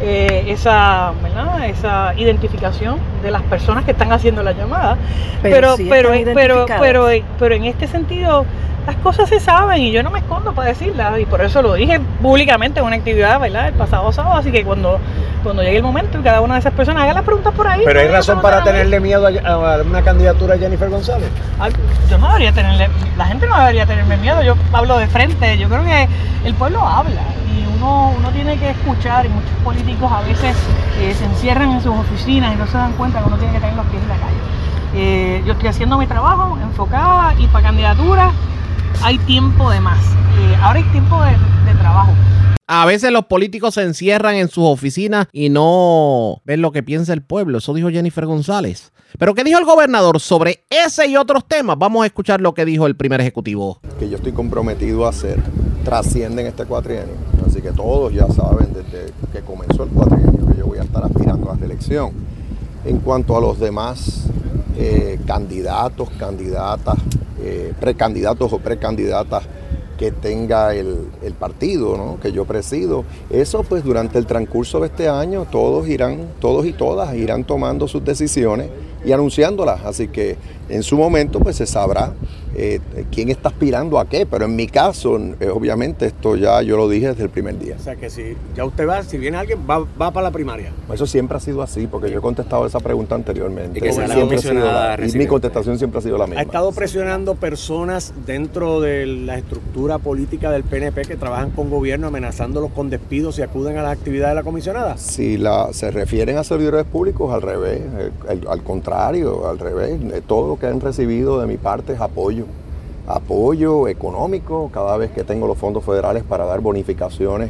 eh, esa, ¿verdad? esa identificación de las personas que están haciendo la llamada. Pero Pero, sí pero, pero, pero en este sentido las cosas se saben y yo no me escondo para decirlas y por eso lo dije públicamente en una actividad, ¿verdad? El pasado sábado, así que cuando, cuando llegue el momento y cada una de esas personas haga las preguntas por ahí. Pero hay me razón para tenerle miedo a, a una candidatura a Jennifer González. Ay, Yo no debería tenerle, la gente no debería tenerme miedo, yo hablo de frente, yo creo que el pueblo habla y uno, uno tiene que escuchar y muchos políticos a veces eh, se encierran en sus oficinas y no se dan cuenta que uno tiene que tener los pies en la calle. Eh, yo estoy haciendo mi trabajo enfocada y para candidatura hay tiempo de más. Eh, ahora hay tiempo de, de trabajo. A veces los políticos se encierran en sus oficinas y no ven lo que piensa el pueblo. Eso dijo Jennifer González. Pero ¿qué dijo el gobernador sobre ese y otros temas? Vamos a escuchar lo que dijo el primer ejecutivo. que yo estoy comprometido a hacer trascienden este cuatrienio. Así que todos ya saben desde que comenzó el cuatrienio que yo voy a estar aspirando a la reelección. En cuanto a los demás eh, candidatos, candidatas, eh, precandidatos o precandidatas que tenga el, el partido ¿no? que yo presido, eso pues durante el transcurso de este año todos irán, todos y todas irán tomando sus decisiones y anunciándolas. Así que en su momento pues se sabrá eh, quién está aspirando a qué, pero en mi caso, eh, obviamente esto ya yo lo dije desde el primer día. O sea, que si ya usted va, si viene alguien, va, va para la primaria. Eso siempre ha sido así, porque yo he contestado esa pregunta anteriormente. Y que sea Siempre ha sido la- y mi contestación siempre ha sido la Ha misma. estado presionando personas dentro de la estructura política del PNP que trabajan con gobierno, amenazándolos con despidos y acuden a las actividades de la comisionada. Si la, se refieren a servidores públicos, al revés, eh, el- al contrario, al revés. Todo lo que han recibido de mi parte es apoyo. Apoyo económico, cada vez que tengo los fondos federales para dar bonificaciones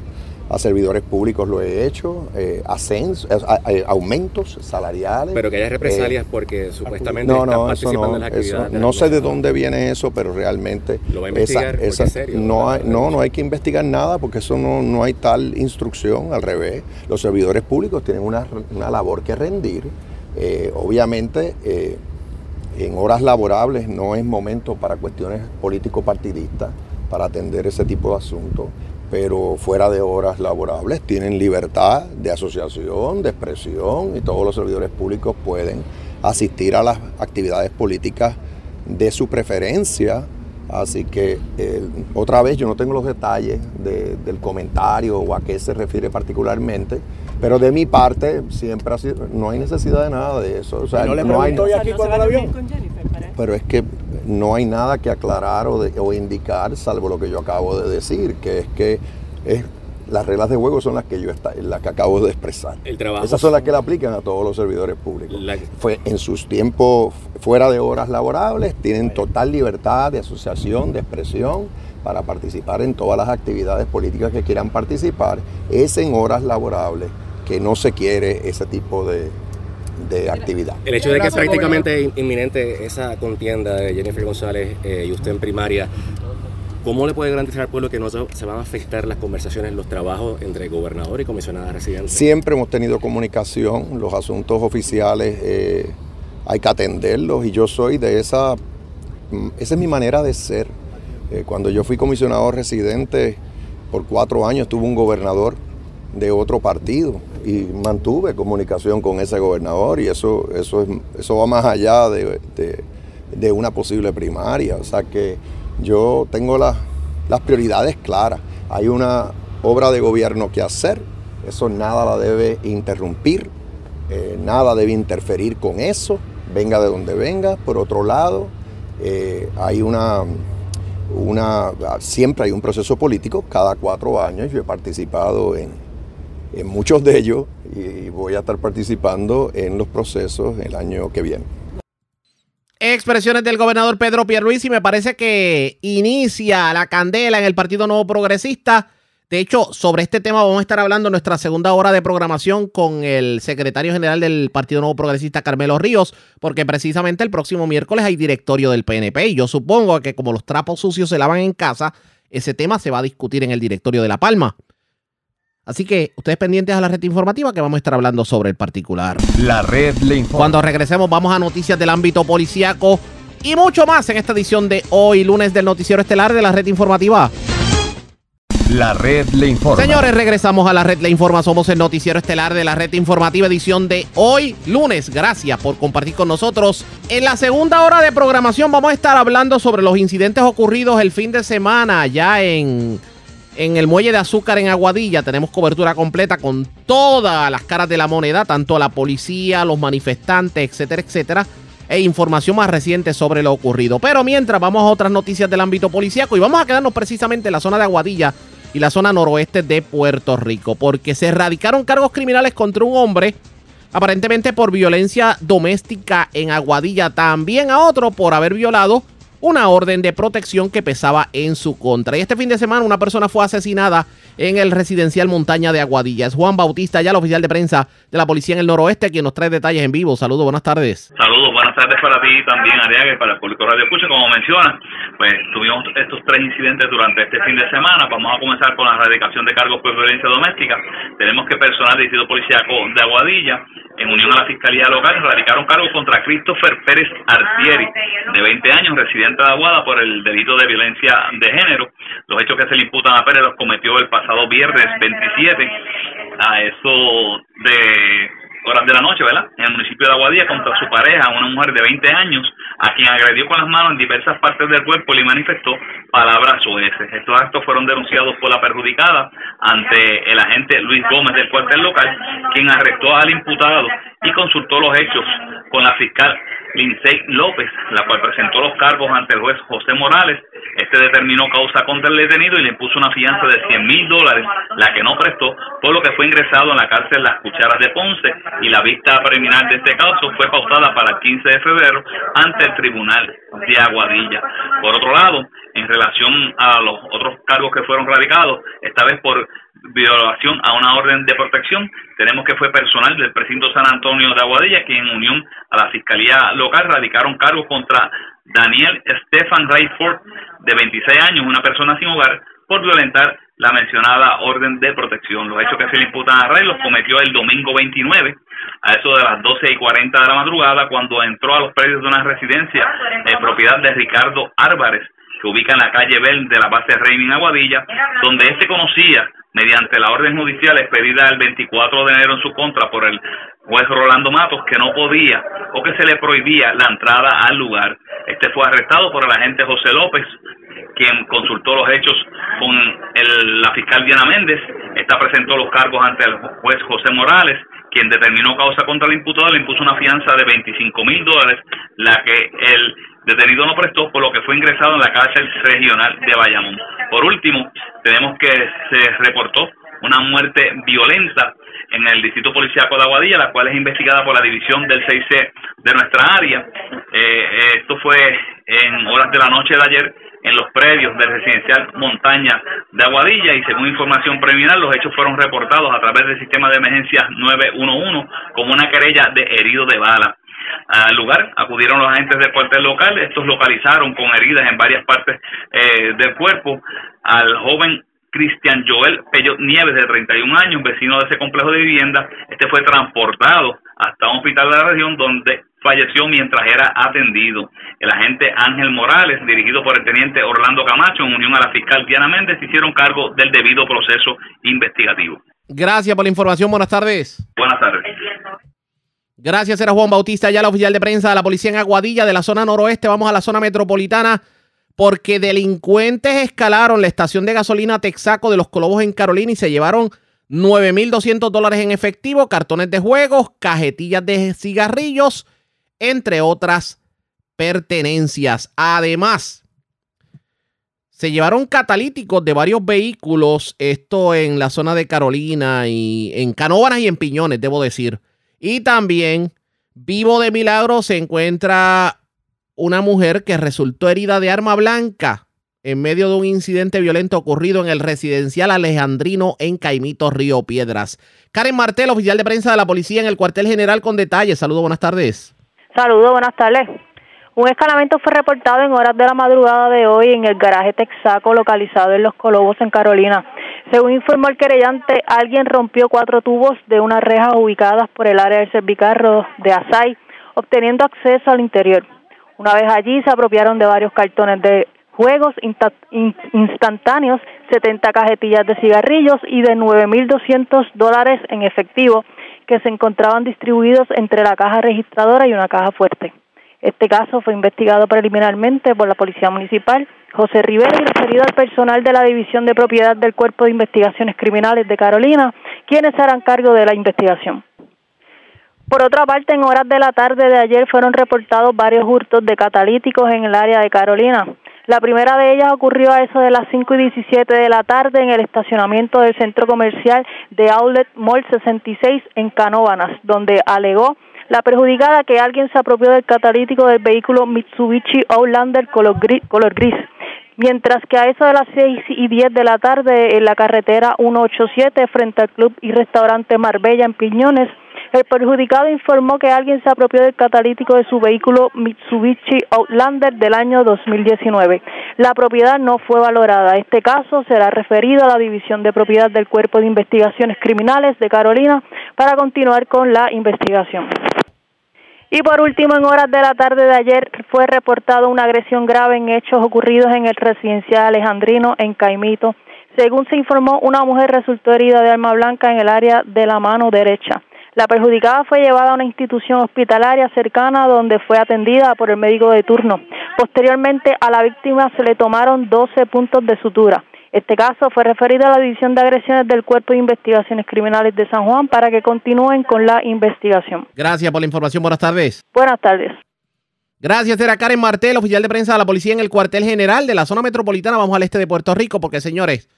a servidores públicos lo he hecho, eh, ascenso, eh, eh, aumentos salariales. Pero que haya represalias eh, porque supuestamente no, están no, participando no, en las eso- actividades. de la no sé de dónde viene eso, pero realmente Lo va a investigar, porque es serio, no, hay, no, no hay que investigar nada porque eso no, no hay tal instrucción, al revés. Los servidores públicos tienen una, una labor que rendir. Eh, obviamente, eh, en horas laborables no es momento para cuestiones político-partidistas, para atender ese tipo de asuntos, pero fuera de horas laborables tienen libertad de asociación, de expresión y todos los servidores públicos pueden asistir a las actividades políticas de su preferencia. Así que eh, otra vez yo no tengo los detalles de- del comentario o a qué se refiere particularmente, pero de mi parte siempre ha sido, no hay necesidad de nada de eso. O sea, ¿Y no le no hay, hoy aquí cuando la vio? pero es que no hay nada que aclarar o, de- o indicar salvo lo que yo acabo de decir, que es que es las reglas de juego son las que yo está, las que acabo de expresar. El trabajo. Esas son las que le aplican a todos los servidores públicos. Fue en sus tiempos fuera de horas laborables, tienen total libertad de asociación, de expresión para participar en todas las actividades políticas que quieran participar. Es en horas laborables que no se quiere ese tipo de, de actividad. El hecho de que es prácticamente inminente esa contienda de Jennifer González eh, y usted en primaria, ¿cómo le puede garantizar al pueblo que no se van a afectar las conversaciones, los trabajos entre gobernador y comisionada residente? Siempre hemos tenido comunicación, los asuntos oficiales eh, hay que atenderlos y yo soy de esa, mm, esa es mi manera de ser. Eh, cuando yo fui comisionado residente por cuatro años, tuve un gobernador de otro partido y mantuve comunicación con ese gobernador y eso, eso, eso va más allá de, una posible primaria. O sea que yo tengo las prioridades claras. Hay una obra de gobierno que hacer, eso nada la debe interrumpir, eh, nada debe interferir con eso, venga de donde venga. Por otro lado, eh, hay una, una, siempre hay un proceso político, cada cuatro años yo he participado en, en muchos de ellos y voy a estar participando en los procesos el año que viene. Expresiones del gobernador Pedro Pierluisi me parece que inicia la candela en el Partido Nuevo Progresista. De hecho, sobre este tema vamos a estar hablando en nuestra segunda hora de programación con el secretario general del Partido Nuevo Progresista, Carmelo Ríos, porque precisamente el próximo miércoles hay directorio del PNP y yo supongo que como los trapos sucios se lavan en casa, ese tema se va a discutir en el directorio de La Palma. Así que ustedes pendientes a la red informativa que vamos a estar hablando sobre el particular. La red le informa. Cuando regresemos vamos a noticias del ámbito policíaco y mucho más en esta edición de hoy, lunes del noticiero estelar de la red informativa. La red le informa. Señores, regresamos a la red le informa. Somos el noticiero estelar de la red informativa edición de hoy, lunes. Gracias por compartir con nosotros. En la segunda hora de programación vamos a estar hablando sobre los incidentes ocurridos el fin de semana ya en en el muelle de azúcar en Aguadilla tenemos cobertura completa con todas las caras de la moneda, tanto la policía, los manifestantes, etcétera, etcétera, e información más reciente sobre lo ocurrido. Pero mientras vamos a otras noticias del ámbito policíaco y vamos a quedarnos precisamente en la zona de Aguadilla y la zona noroeste de Puerto Rico, porque se erradicaron cargos criminales contra un hombre aparentemente por violencia doméstica en Aguadilla, también a otro por haber violado una orden de protección que pesaba en su contra. Y este fin de semana una persona fue asesinada en el residencial Montaña de Aguadilla. Juan Bautista, ya el oficial de prensa de la policía en el noroeste, quien nos trae detalles en vivo. Saludos, buenas tardes. Saludos, buenas tardes para ti también, Ariaga, y para el público Radio Escucha. Como menciona, pues tuvimos estos tres incidentes durante este fin de semana. Vamos a comenzar con la erradicación de cargos por violencia doméstica. Tenemos que personal del Distrito Policíaco de Aguadilla en unión a la Fiscalía Local, radicaron cargos contra Christopher Pérez Artieri, de 20 años, residente de Aguada, por el delito de violencia de género. Los hechos que se le imputan a Pérez los cometió el pasado viernes 27, a eso de horas de la noche, ¿verdad? En el municipio de Aguadilla contra su pareja, una mujer de 20 años, a quien agredió con las manos en diversas partes del cuerpo y manifestó palabras oeces. Estos actos fueron denunciados por la perjudicada ante el agente Luis Gómez del cuartel local, quien arrestó al imputado y consultó los hechos con la fiscal Lindsay López, la cual presentó los cargos ante el juez José Morales. Este determinó causa contra el detenido y le impuso una fianza de 100 mil dólares, la que no prestó, por lo que fue ingresado en la cárcel Las Cucharas de Ponce y la vista preliminar de este caso fue pautada para el 15 de febrero ante el Tribunal de Aguadilla. Por otro lado, en relación a los otros cargos que fueron radicados, esta vez por violación a una orden de protección. Tenemos que fue personal del precinto San Antonio de Aguadilla que en unión a la Fiscalía Local radicaron cargos contra Daniel Stefan Rayford, de 26 años, una persona sin hogar, por violentar la mencionada orden de protección. Los hechos que se le imputan a Ray los cometió el domingo 29, a eso de las 12 y 40 de la madrugada, cuando entró a los predios de una residencia de propiedad de Ricardo Álvarez, que ubica en la calle Bell de la base Reining Aguadilla, donde este conocía mediante la orden judicial expedida el 24 de enero en su contra por el juez Rolando Matos que no podía o que se le prohibía la entrada al lugar. Este fue arrestado por el agente José López, quien consultó los hechos con el, la fiscal Diana Méndez. Esta presentó los cargos ante el juez José Morales, quien determinó causa contra el imputado, le impuso una fianza de 25 mil dólares, la que el detenido no prestó, por lo que fue ingresado en la cárcel regional de Bayamón. Por último, tenemos que se reportó una muerte violenta en el distrito policíaco de Aguadilla, la cual es investigada por la división del 6C de nuestra área. Eh, esto fue en horas de la noche de ayer en los predios del residencial Montaña de Aguadilla y según información preliminar los hechos fueron reportados a través del sistema de emergencias 911 como una querella de herido de bala. Al lugar acudieron los agentes del cuartel local, estos localizaron con heridas en varias partes eh, del cuerpo al joven Cristian Joel Pello Nieves, de 31 años, vecino de ese complejo de vivienda. Este fue transportado hasta un hospital de la región donde falleció mientras era atendido. El agente Ángel Morales, dirigido por el teniente Orlando Camacho, en unión a la fiscal Diana Méndez, hicieron cargo del debido proceso investigativo. Gracias por la información. Buenas tardes. Buenas tardes. Gracias, era Juan Bautista, ya la oficial de prensa de la policía en Aguadilla, de la zona noroeste. Vamos a la zona metropolitana porque delincuentes escalaron la estación de gasolina Texaco de los Colobos en Carolina y se llevaron 9.200 dólares en efectivo, cartones de juegos, cajetillas de cigarrillos, entre otras pertenencias. Además, se llevaron catalíticos de varios vehículos, esto en la zona de Carolina y en Canóvanas y en Piñones, debo decir. Y también, vivo de milagro, se encuentra una mujer que resultó herida de arma blanca en medio de un incidente violento ocurrido en el residencial Alejandrino en Caimito, Río Piedras. Karen Martel, oficial de prensa de la policía en el cuartel general con detalles. Saludos, buenas tardes. Saludos, buenas tardes. Un escalamiento fue reportado en horas de la madrugada de hoy en el garaje Texaco localizado en Los Colobos, en Carolina. Según informó el querellante, alguien rompió cuatro tubos de unas rejas ubicadas por el área del servicarro de Asai, obteniendo acceso al interior. Una vez allí, se apropiaron de varios cartones de juegos instantáneos, 70 cajetillas de cigarrillos y de 9.200 dólares en efectivo que se encontraban distribuidos entre la caja registradora y una caja fuerte. Este caso fue investigado preliminarmente por la Policía Municipal José Rivera y referido al personal de la División de Propiedad del Cuerpo de Investigaciones Criminales de Carolina, quienes harán cargo de la investigación. Por otra parte, en horas de la tarde de ayer fueron reportados varios hurtos de catalíticos en el área de Carolina. La primera de ellas ocurrió a eso de las 5 y 17 de la tarde en el estacionamiento del centro comercial de Outlet Mall 66 en Canóvanas, donde alegó la perjudicada que alguien se apropió del catalítico del vehículo Mitsubishi Outlander color gris. Mientras que a eso de las 6 y 10 de la tarde en la carretera 187 frente al club y restaurante Marbella en Piñones, el perjudicado informó que alguien se apropió del catalítico de su vehículo Mitsubishi Outlander del año 2019. La propiedad no fue valorada. Este caso será referido a la División de Propiedad del Cuerpo de Investigaciones Criminales de Carolina para continuar con la investigación. Y por último, en horas de la tarde de ayer fue reportado una agresión grave en hechos ocurridos en el residencial alejandrino en Caimito. Según se informó, una mujer resultó herida de arma blanca en el área de la mano derecha. La perjudicada fue llevada a una institución hospitalaria cercana donde fue atendida por el médico de turno. Posteriormente a la víctima se le tomaron 12 puntos de sutura. Este caso fue referido a la División de Agresiones del Cuerpo de Investigaciones Criminales de San Juan para que continúen con la investigación. Gracias por la información. Buenas tardes. Buenas tardes. Gracias, era Karen Martel, oficial de prensa de la policía en el cuartel general de la zona metropolitana. Vamos al este de Puerto Rico porque, señores,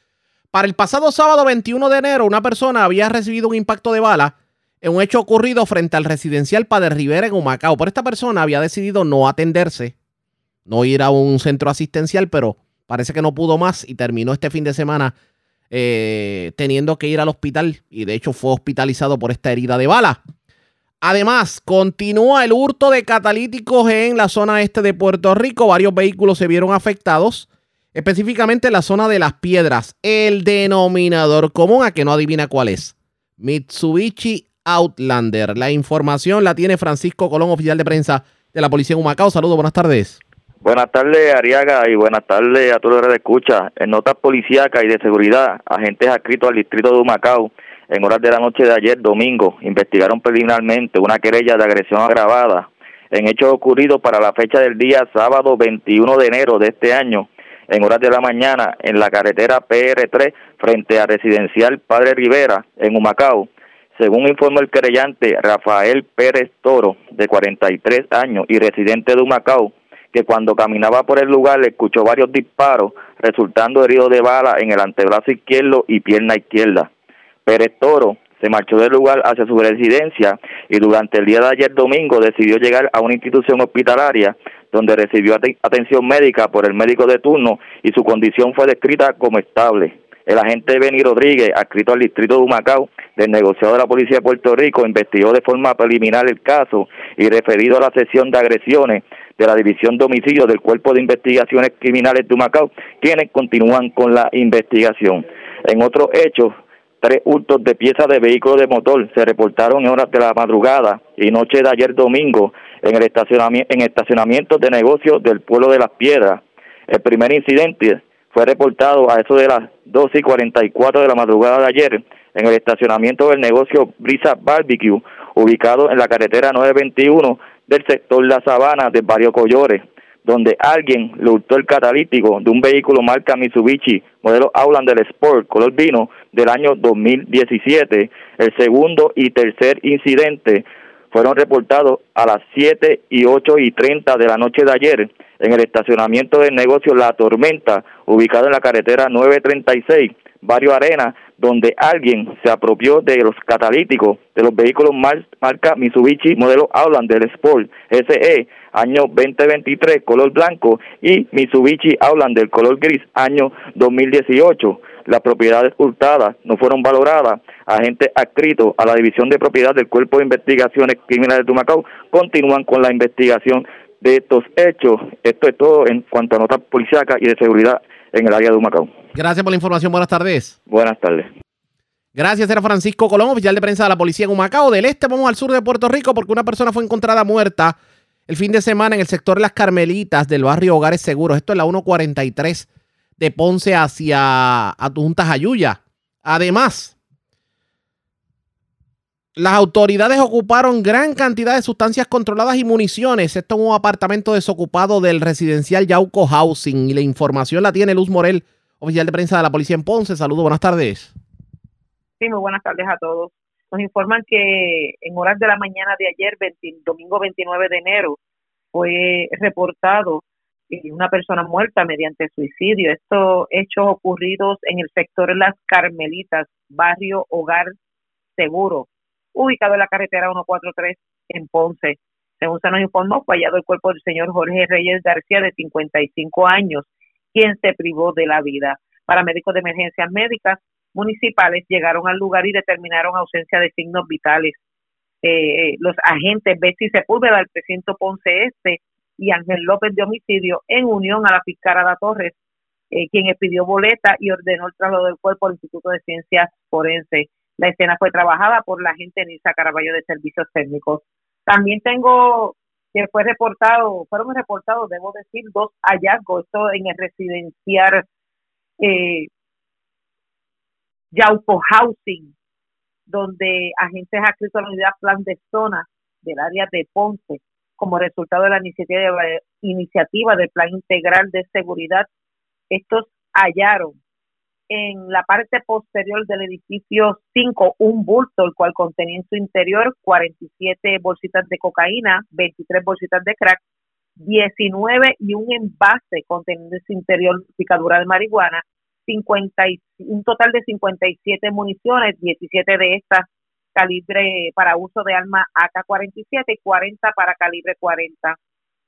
para el pasado sábado 21 de enero, una persona había recibido un impacto de bala en un hecho ocurrido frente al residencial Padre Rivera en Humacao. Por esta persona había decidido no atenderse, no ir a un centro asistencial, pero parece que no pudo más y terminó este fin de semana eh, teniendo que ir al hospital y de hecho fue hospitalizado por esta herida de bala. Además, continúa el hurto de catalíticos en la zona este de Puerto Rico. Varios vehículos se vieron afectados, específicamente en la zona de las piedras. El denominador común, a que no adivina cuál es. Mitsubishi Outlander. La información la tiene Francisco Colón, oficial de prensa de la Policía de Humacao. Saludos, buenas tardes. Buenas tardes, Ariaga, y buenas tardes a todos los que escucha. En notas policíacas y de seguridad, agentes adscritos al distrito de Humacao, en horas de la noche de ayer, domingo, investigaron preliminarmente una querella de agresión agravada en hechos ocurridos para la fecha del día sábado 21 de enero de este año, en horas de la mañana, en la carretera PR3, frente a Residencial Padre Rivera, en Humacao, según informó el querellante Rafael Pérez Toro, de 43 años y residente de Humacao, que cuando caminaba por el lugar escuchó varios disparos, resultando herido de bala en el antebrazo izquierdo y pierna izquierda. Pérez Toro se marchó del lugar hacia su residencia y durante el día de ayer domingo decidió llegar a una institución hospitalaria donde recibió atención médica por el médico de turno y su condición fue descrita como estable. El agente Benny Rodríguez, adscrito al distrito de Humacao, del negociado de la Policía de Puerto Rico, investigó de forma preliminar el caso y referido a la sesión de agresiones de la División de del Cuerpo de Investigaciones Criminales de Humacao, quienes continúan con la investigación. En otros hechos, tres hurtos de piezas de vehículos de motor se reportaron en horas de la madrugada y noche de ayer domingo en el estacionamiento, en estacionamientos de negocios del pueblo de Las Piedras. El primer incidente fue reportado a eso de las 12 y 44 de la madrugada de ayer en el estacionamiento del negocio Brisa Barbecue, ubicado en la carretera 921 del sector La Sabana de Barrio Collores, donde alguien le hurtó el catalítico de un vehículo marca Mitsubishi, modelo Outlander Sport, color vino, del año 2017. El segundo y tercer incidente fueron reportados a las 7 y 8 y 30 de la noche de ayer en el estacionamiento del negocio La Tormenta, ubicado en la carretera 936, Barrio Arena, donde alguien se apropió de los catalíticos de los vehículos marca Mitsubishi modelo Outlander Sport SE año 2023 color blanco y Mitsubishi Outlander color gris año 2018. Las propiedades hurtadas no fueron valoradas. Agentes adscritos a la División de Propiedad del Cuerpo de Investigaciones Criminales de Tumacao continúan con la investigación de estos hechos. Esto es todo en cuanto a notas policíacas y de seguridad en el área de Humacao. Gracias por la información. Buenas tardes. Buenas tardes. Gracias, era Francisco Colón, oficial de prensa de la policía en Humacao. Del este vamos al sur de Puerto Rico porque una persona fue encontrada muerta el fin de semana en el sector Las Carmelitas del barrio Hogares Seguros. Esto es la 143 de Ponce hacia Adjuntas Ayuya. Además, las autoridades ocuparon gran cantidad de sustancias controladas y municiones. Esto es un apartamento desocupado del residencial Yauco Housing. Y la información la tiene Luz Morel, oficial de prensa de la policía en Ponce. Saludos, buenas tardes. Sí, muy buenas tardes a todos. Nos informan que en horas de la mañana de ayer, domingo 29 de enero, fue reportado eh, una persona muerta mediante suicidio. Estos hechos ocurridos en el sector Las Carmelitas, barrio Hogar Seguro, ubicado en la carretera 143 en Ponce. Según se nos informó, fue hallado el cuerpo del señor Jorge Reyes García, de 55 años, quien se privó de la vida. Paramédicos de emergencias médicas municipales llegaron al lugar y determinaron ausencia de signos vitales. Eh, los agentes Betsy Sepúlveda del precinto Ponce Este y Ángel López de homicidio en unión a la fiscal Ada Torres, eh, quien expidió boleta y ordenó el traslado del cuerpo al Instituto de Ciencias Forenses. La escena fue trabajada por la agente Nisa Caraballo de Servicios Técnicos. También tengo que fue reportado, fueron reportados, debo decir, dos hallazgos, esto en el residencial eh, Yauco Housing, donde agentes adscritos a la unidad plan de zona del área de Ponce, como resultado de la iniciativa, iniciativa del Plan Integral de Seguridad, estos hallaron en la parte posterior del edificio 5 un bulto, el cual contenía en su interior 47 bolsitas de cocaína, 23 bolsitas de crack, 19 y un envase conteniendo en su interior picadura de marihuana, 50 un total de 57 municiones, 17 de estas calibre para uso de arma AK-47 y 40 para calibre 40,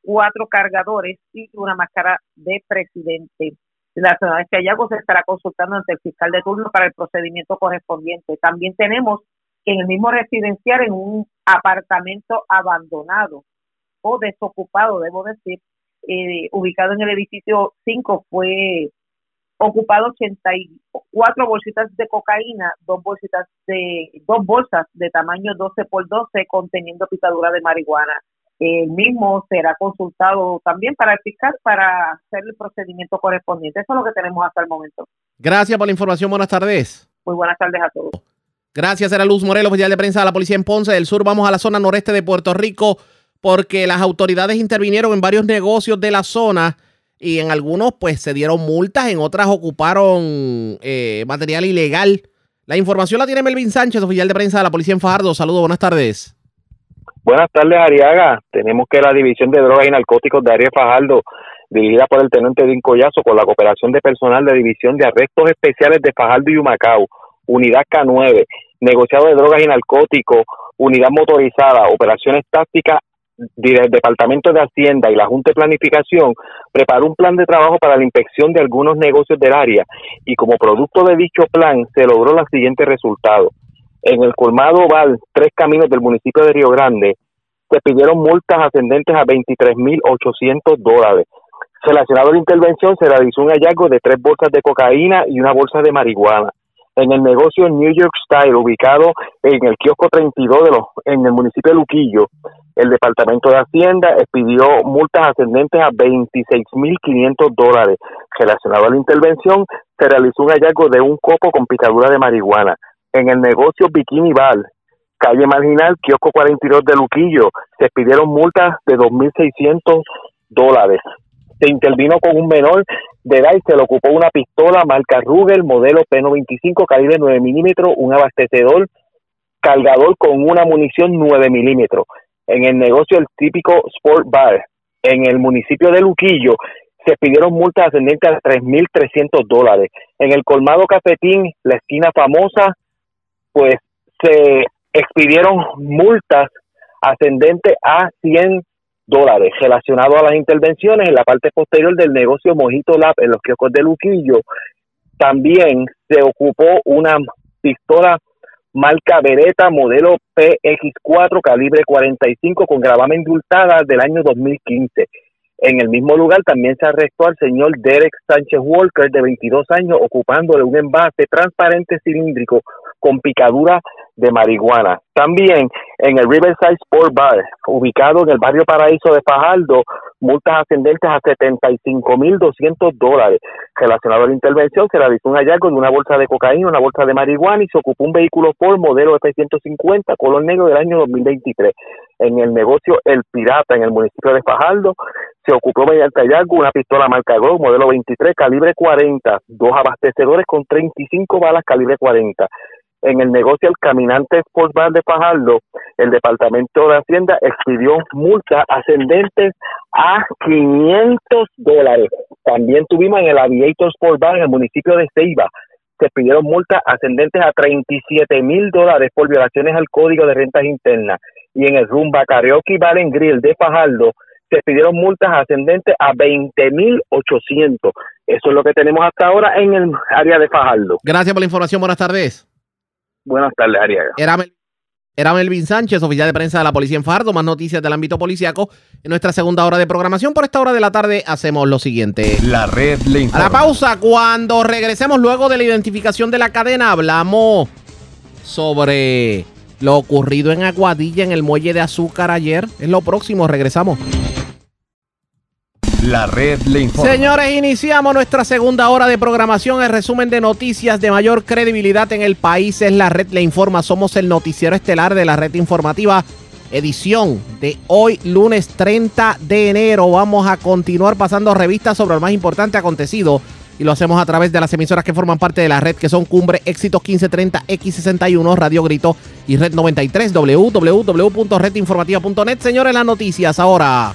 cuatro cargadores y una máscara de presidente. La zona de hallazgo se estará consultando ante el fiscal de turno para el procedimiento correspondiente. También tenemos en el mismo residencial, en un apartamento abandonado o desocupado, debo decir, eh, ubicado en el edificio 5, fue ocupado 84 bolsitas de cocaína, dos bolsitas de dos bolsas de tamaño 12 por 12 conteniendo picadura de marihuana. El mismo será consultado también para el fiscal para hacer el procedimiento correspondiente. Eso es lo que tenemos hasta el momento. Gracias por la información. Buenas tardes. Muy buenas tardes a todos. Gracias, era Luz Morelos, oficial de prensa de la policía en Ponce del Sur. Vamos a la zona noreste de Puerto Rico porque las autoridades intervinieron en varios negocios de la zona y en algunos pues se dieron multas, en otras ocuparon eh, material ilegal. La información la tiene Melvin Sánchez, oficial de prensa de la policía en Fajardo. Saludos, buenas tardes. Buenas tardes, Ariaga. Tenemos que la División de Drogas y Narcóticos de Arias Fajardo, dirigida por el teniente Din Collazo, con la cooperación de personal de División de Arrestos Especiales de Fajardo y Humacao, Unidad K9, negociado de drogas y narcóticos, unidad motorizada, operaciones tácticas del Departamento de Hacienda y la Junta de Planificación preparó un plan de trabajo para la inspección de algunos negocios del área y como producto de dicho plan se logró los siguientes resultados. En el colmado Val, tres caminos del municipio de Río Grande, se pidieron multas ascendentes a 23.800 dólares. Relacionado a la intervención, se realizó un hallazgo de tres bolsas de cocaína y una bolsa de marihuana. En el negocio New York Style, ubicado en el kiosco 32 de los, en el municipio de Luquillo, el Departamento de Hacienda expidió multas ascendentes a 26.500 dólares. Relacionado a la intervención, se realizó un hallazgo de un copo con picadura de marihuana. En el negocio Bikini Bar, calle marginal, kiosco 42 de Luquillo, se pidieron multas de 2.600 dólares. Se intervino con un menor de edad y se le ocupó una pistola marca Ruger, modelo P95, calibre 9 milímetros, un abastecedor, cargador con una munición 9 milímetros. En el negocio el típico Sport Bar, en el municipio de Luquillo, se pidieron multas ascendentes a 3.300 dólares. En el colmado Cafetín, la esquina famosa, pues se expidieron multas ascendentes a 100 dólares relacionado a las intervenciones en la parte posterior del negocio Mojito Lab en los kioscos de Luquillo. También se ocupó una pistola marca Beretta modelo PX4 calibre 45 con gravamen indultada del año 2015. En el mismo lugar también se arrestó al señor Derek Sánchez Walker de 22 años ocupándole un envase transparente cilíndrico con picadura de marihuana. También en el Riverside Sport Bar, ubicado en el barrio Paraíso de Fajardo, multas ascendentes a 75.200 dólares. Relacionado a la intervención, se realizó un hallazgo de una bolsa de cocaína, una bolsa de marihuana y se ocupó un vehículo Ford modelo F-150 color negro del año 2023. En el negocio El Pirata, en el municipio de Fajardo, se ocupó mediante hallazgo una pistola marca Glock modelo 23 calibre 40, dos abastecedores con 35 balas calibre 40 en el negocio El Caminante Sports Bar de Fajardo, el Departamento de Hacienda expidió multas ascendentes a 500 dólares. También tuvimos en el Aviator Sports Bar en el municipio de Ceiba, se pidieron multas ascendentes a 37 mil dólares por violaciones al Código de Rentas Internas. Y en el Rumba Karaoke Bar en Grill de Fajardo, se pidieron multas ascendentes a 20 mil 800. Eso es lo que tenemos hasta ahora en el área de Fajardo. Gracias por la información. Buenas tardes. Buenas tardes, Ariaga. Era, Mel- era Melvin Sánchez, oficial de prensa de la Policía en Fardo. Más noticias del ámbito policíaco en nuestra segunda hora de programación. Por esta hora de la tarde hacemos lo siguiente. La red le A informa. la pausa, cuando regresemos luego de la identificación de la cadena, hablamos sobre lo ocurrido en Aguadilla en el muelle de azúcar ayer. Es lo próximo, regresamos. La red le informa. Señores, iniciamos nuestra segunda hora de programación. El resumen de noticias de mayor credibilidad en el país es la red Le Informa. Somos el noticiero estelar de la red informativa. Edición de hoy, lunes 30 de enero. Vamos a continuar pasando revistas sobre lo más importante acontecido. Y lo hacemos a través de las emisoras que forman parte de la red, que son Cumbre, Éxitos 1530, X61, Radio Grito y Red 93, www.redinformativa.net. Señores, las noticias ahora.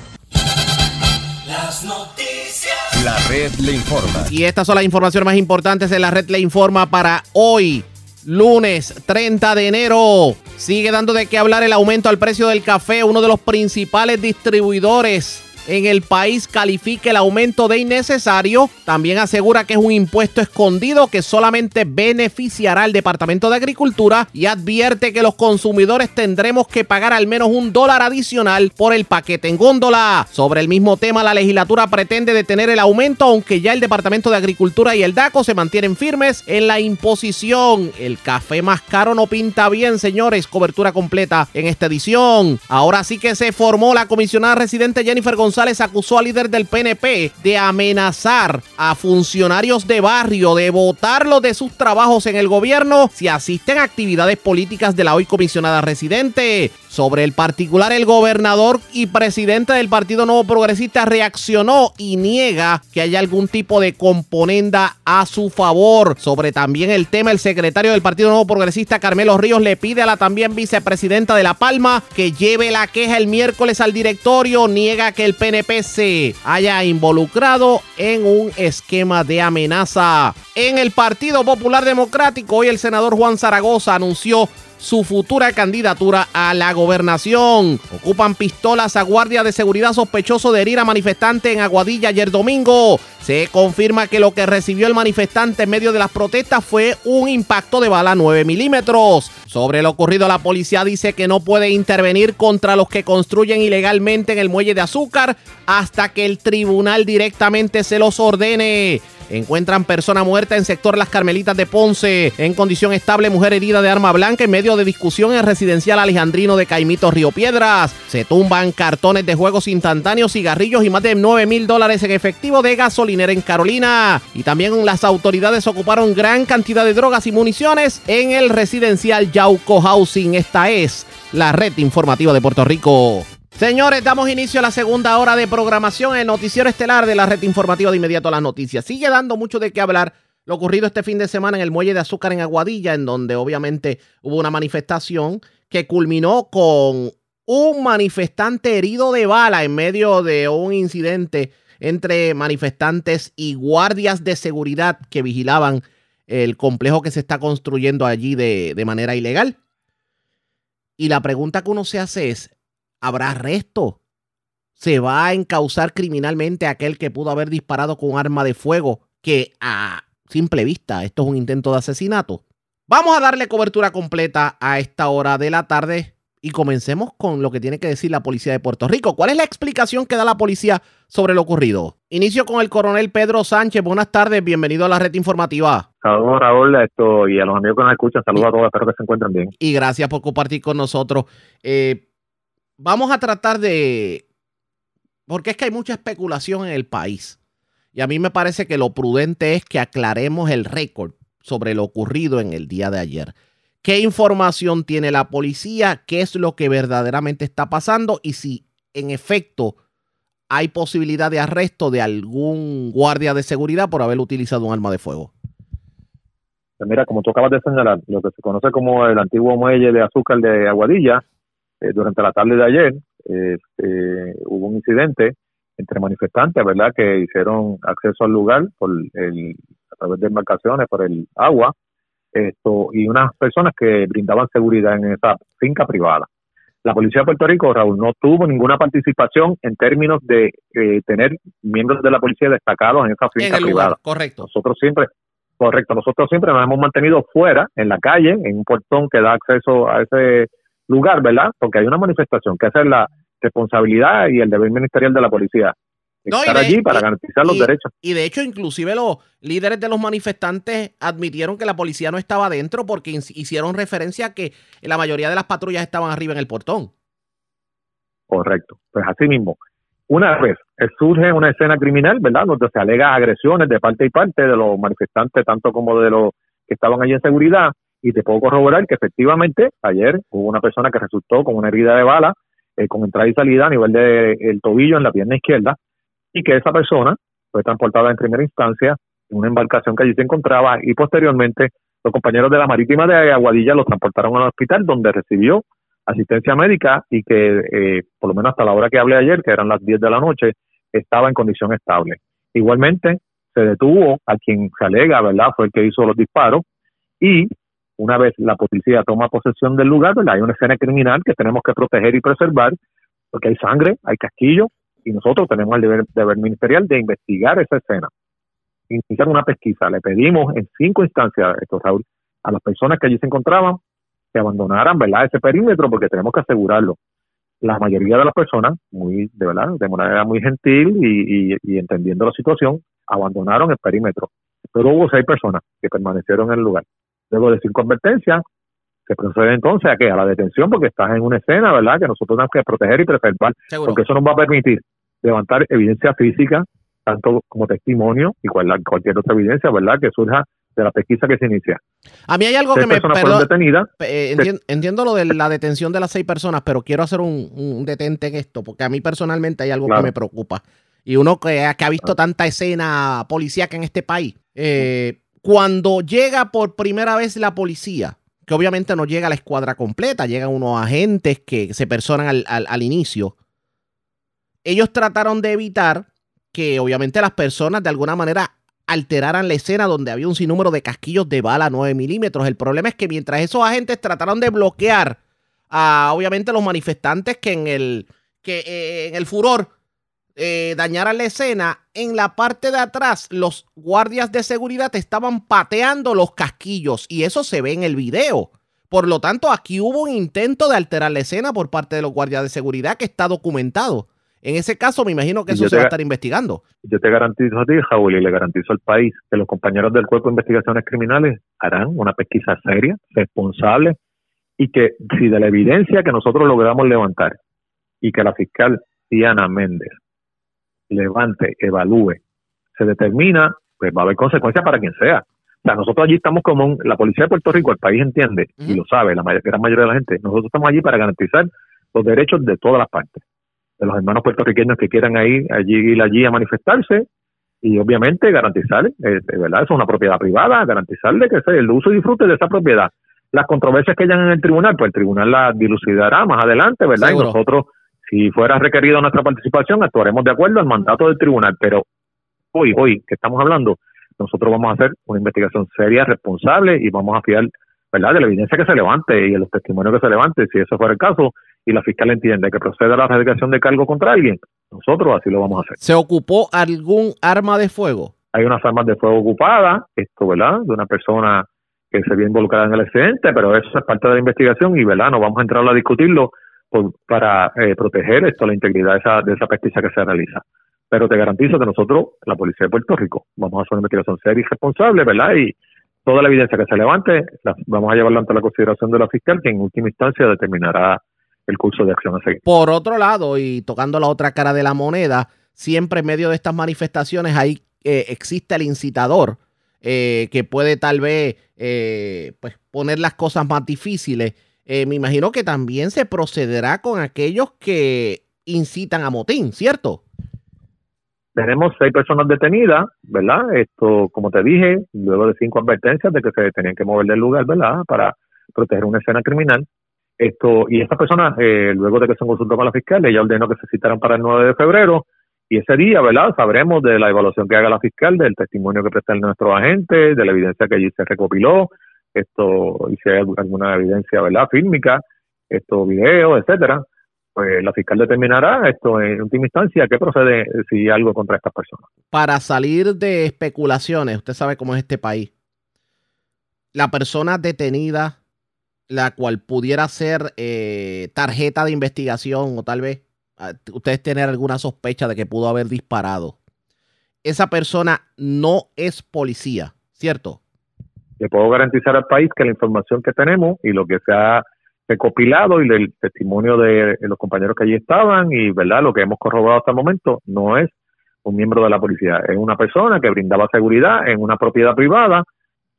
Las noticias. La red le informa. Y estas son las informaciones más importantes de la red Le Informa para hoy, lunes 30 de enero. Sigue dando de qué hablar el aumento al precio del café. Uno de los principales distribuidores en el país califica el aumento de innecesario. También asegura que es un impuesto escondido que solamente beneficiará al Departamento de Agricultura y advierte que los consumidores tendremos que pagar al menos un dólar adicional por el paquete en góndola. Sobre el mismo tema, la legislatura pretende detener el aumento, aunque ya el Departamento de Agricultura y el DACO se mantienen firmes en la imposición. El café más caro no pinta bien, señores. Cobertura completa en esta edición. Ahora sí que se formó la comisionada residente Jennifer González acusó al líder del PNP de amenazar a funcionarios de barrio, de votarlos de sus trabajos en el gobierno si asisten a actividades políticas de la hoy comisionada residente. Sobre el particular, el gobernador y presidente del Partido Nuevo Progresista reaccionó y niega que haya algún tipo de componenda a su favor. Sobre también el tema, el secretario del Partido Nuevo Progresista, Carmelo Ríos, le pide a la también vicepresidenta de La Palma que lleve la queja el miércoles al directorio. Niega que el PNP se haya involucrado en un esquema de amenaza. En el Partido Popular Democrático, hoy el senador Juan Zaragoza anunció su futura candidatura a la gobernación. Ocupan pistolas a guardia de seguridad sospechoso de herir a manifestante en Aguadilla ayer domingo. Se confirma que lo que recibió el manifestante en medio de las protestas fue un impacto de bala 9 milímetros. Sobre lo ocurrido, la policía dice que no puede intervenir contra los que construyen ilegalmente en el muelle de azúcar hasta que el tribunal directamente se los ordene. Encuentran persona muerta en sector Las Carmelitas de Ponce. En condición estable, mujer herida de arma blanca en medio de discusión en residencial Alejandrino de Caimito Río Piedras. Se tumban cartones de juegos instantáneos, cigarrillos y más de 9 mil dólares en efectivo de gasolinera en Carolina. Y también las autoridades ocuparon gran cantidad de drogas y municiones en el residencial Yauco Housing. Esta es la red informativa de Puerto Rico. Señores, damos inicio a la segunda hora de programación en noticiero estelar de la red informativa de inmediato a las noticias. Sigue dando mucho de qué hablar lo ocurrido este fin de semana en el muelle de azúcar en Aguadilla, en donde obviamente hubo una manifestación que culminó con un manifestante herido de bala en medio de un incidente entre manifestantes y guardias de seguridad que vigilaban el complejo que se está construyendo allí de, manera ilegal. Y la pregunta que uno se hace es, habrá arresto. Se va a encauzar criminalmente aquel que pudo haber disparado con arma de fuego, que a simple vista esto es un intento de asesinato. Vamos a darle cobertura completa a esta hora de la tarde y comencemos con lo que tiene que decir la policía de Puerto Rico. ¿Cuál es la explicación que da la policía sobre lo ocurrido? Inicio con el coronel Pedro Sánchez. Buenas tardes, bienvenido a la red informativa. Saludos Raúl a esto, y a los amigos que nos escuchan. Saludos a todos, espero que se encuentren bien. Y gracias por compartir con nosotros. Eh, vamos a tratar de... Porque es que hay mucha especulación en el país. Y a mí me parece que lo prudente es que aclaremos el récord sobre lo ocurrido en el día de ayer. ¿Qué información tiene la policía? ¿Qué es lo que verdaderamente está pasando? Y si en efecto hay posibilidad de arresto de algún guardia de seguridad por haber utilizado un arma de fuego. Pues mira, como tú acabas de señalar, lo que se conoce como el antiguo muelle de azúcar de Aguadilla, eh, durante la tarde de ayer este, hubo un incidente entre manifestantes, ¿verdad?, que hicieron acceso al lugar por el, a través de embarcaciones, por el agua, esto y unas personas que brindaban seguridad en esa finca privada. La Policía de Puerto Rico, Raúl, no tuvo ninguna participación en términos de eh, tener miembros de la policía destacados en esa finca privada. correcto. Nosotros siempre, correcto, nosotros siempre nos hemos mantenido fuera, en la calle, en un portón que da acceso a ese lugar, ¿verdad? Porque hay una manifestación que esa es la responsabilidad y el deber ministerial de la policía. estar allí para garantizar los derechos. Y de hecho, inclusive los líderes de los manifestantes admitieron que la policía no estaba dentro porque hicieron referencia a que la mayoría de las patrullas estaban arriba en el portón. Correcto. Pues así mismo. Una vez surge una escena criminal, ¿verdad? Donde se alega agresiones de parte y parte de los manifestantes, tanto como de los que estaban allí en seguridad, y te puedo corroborar que efectivamente ayer hubo una persona que resultó con una herida de bala, eh, con entrada y salida a nivel del el tobillo en la pierna izquierda, y que esa persona fue transportada en primera instancia en una embarcación que allí se encontraba y posteriormente los compañeros de la marítima de Aguadilla lo transportaron al hospital donde recibió asistencia médica y que eh, por lo menos hasta la hora que hablé ayer, que eran las 10 de la noche, estaba en condición estable. Igualmente se detuvo a quien se alega, ¿verdad? Fue el que hizo los disparos y una vez la policía toma posesión del lugar, ¿verdad? hay una escena criminal que tenemos que proteger y preservar, porque hay sangre, hay casquillo, y nosotros tenemos el deber, ministerial de investigar esa escena, iniciar una pesquisa. Le pedimos en cinco instancias, esto, a las personas que allí se encontraban que abandonaran, ¿verdad?, ese perímetro, porque tenemos que asegurarlo. La mayoría de las personas, muy, de verdad, de manera muy gentil y, y entendiendo la situación, abandonaron el perímetro. Pero hubo seis personas que permanecieron en el lugar. Luego de cinco advertencias, se procede entonces a que a la detención porque estás en una escena, ¿verdad? Que nosotros tenemos que proteger y preservar, porque eso nos va a permitir levantar evidencia física, tanto como testimonio y cualquier otra evidencia, ¿verdad? Que surja de la pesquisa que se inicia. A mí hay algo que me perdón, eh, entiendo, lo de la detención de las seis personas, pero quiero hacer un, detente en esto, porque a mí personalmente hay algo que me preocupa. Y uno que, que ha visto tanta escena policíaca en este país, eh, cuando llega por primera vez la policía, que obviamente no llega la escuadra completa, llegan unos agentes que se personan al, inicio, ellos trataron de evitar que obviamente las personas de alguna manera alteraran la escena donde había un sinnúmero de casquillos de bala 9 milímetros. El problema es que mientras esos agentes trataron de bloquear a obviamente los manifestantes que en el, que, eh, en el furor eh, dañaran la escena, en la parte de atrás los guardias de seguridad estaban pateando los casquillos y eso se ve en el video. Por lo tanto, aquí hubo un intento de alterar la escena por parte de los guardias de seguridad que está documentado. En ese caso, me imagino que eso se va a estar investigando. Yo te garantizo a ti, Raúl, y le garantizo al país que los compañeros del Cuerpo de Investigaciones Criminales harán una pesquisa seria, responsable, y que si de la evidencia que nosotros logramos levantar y que la fiscal Diana Méndez levante, evalúe, se determina, pues va a haber consecuencias para quien sea. O sea, nosotros allí estamos como la policía de Puerto Rico, el país entiende y lo sabe, la gran mayoría de la gente. Nosotros estamos allí para garantizar los derechos de todas las partes de los hermanos puertorriqueños que quieran ir allí, ir allí a manifestarse y obviamente garantizarle, eh, ¿verdad? Eso es una propiedad privada, garantizarle que sea el uso y disfrute de esa propiedad. Las controversias que hayan en el tribunal, pues el tribunal las dilucidará más adelante, ¿verdad? Y nosotros, si fuera requerida nuestra participación, actuaremos de acuerdo al mandato del tribunal, pero hoy, hoy que estamos hablando, nosotros vamos a hacer una investigación seria, responsable y vamos a fiar, ¿verdad?, de la evidencia que se levante y de los testimonios que se levante, si eso fuera el caso, y la fiscal entiende que procede a la erradicación de cargo contra alguien, nosotros así lo vamos a hacer. ¿Se ocupó algún arma de fuego? Hay unas armas de fuego ocupadas, esto, ¿verdad? De una persona que se vio involucrada en el accidente, pero eso es parte de la investigación y, ¿verdad? No vamos a entrar a discutirlo para eh, proteger esto, la integridad de esa, de esa pesquisa que se realiza. Pero te garantizo que nosotros, la Policía de Puerto Rico, vamos a hacer una investigación seria y responsable, ¿verdad? Y toda la evidencia que se levante la, vamos a llevarla ante la consideración de la fiscal, que en última instancia determinará el curso de acción a seguir. Por otro lado, y tocando la otra cara de la moneda, siempre en medio de estas manifestaciones ahí eh, existe el incitador eh, que puede tal vez eh, pues poner las cosas más difíciles. me imagino que también se procederá con aquellos que incitan a motín, ¿cierto? Tenemos seis personas detenidas, ¿verdad? Esto, como te dije, luego de cinco advertencias de que se tenían que mover del lugar, ¿verdad? Para proteger una escena criminal. Esto, y esta persona, eh, luego de que se consultó con la fiscal, ella ordenó que se citaran para el 9 de febrero y ese día, ¿verdad? Sabremos de la evaluación que haga la fiscal, del testimonio que presta nuestro agente, de la evidencia que allí se recopiló, esto, y si hay alguna evidencia, ¿verdad? Fílmica, esto, video, etcétera. Pues la fiscal determinará esto en última instancia qué procede si hay algo contra estas personas. Para salir de especulaciones, usted sabe cómo es este país. La persona detenida la cual pudiera ser eh, tarjeta de investigación o tal vez ah, ustedes tener alguna sospecha de que pudo haber disparado. Esa persona no es policía, ¿cierto? Le puedo garantizar al país que la información que tenemos y lo que se ha recopilado y el testimonio de los compañeros que allí estaban y verdad lo que hemos corroborado hasta el momento no es un miembro de la policía, es una persona que brindaba seguridad en una propiedad privada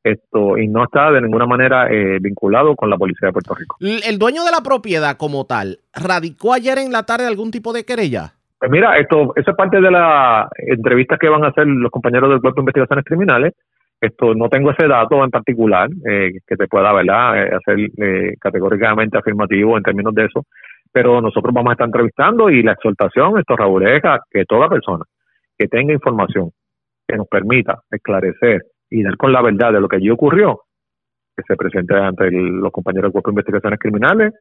esto y no está de ninguna manera eh, vinculado con la policía de Puerto Rico. ¿El dueño de la propiedad como tal radicó ayer en la tarde algún tipo de querella? Pues mira, esto, eso es parte de la entrevista que van a hacer los compañeros del Cuerpo de Investigaciones Criminales. Esto no tengo ese dato en particular eh, que te pueda ¿verdad? Eh, hacer categóricamente afirmativo en términos de eso, pero nosotros vamos a estar entrevistando y la exhortación, esto Raúl, es que toda persona que tenga información que nos permita esclarecer y dar con la verdad de lo que allí ocurrió, que se presente ante los compañeros del Cuerpo de Investigaciones Criminales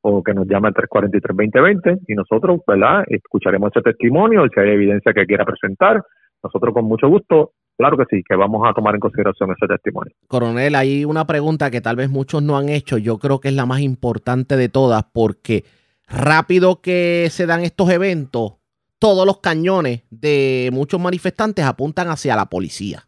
o que nos llame al 343-2020 y nosotros, ¿verdad?, escucharemos ese testimonio y si hay evidencia que quiera presentar, nosotros con mucho gusto, claro que sí, que vamos a tomar en consideración ese testimonio. Coronel, hay una pregunta que tal vez muchos no han hecho, yo creo que es la más importante de todas porque rápido que se dan estos eventos, todos los cañones de muchos manifestantes apuntan hacia la policía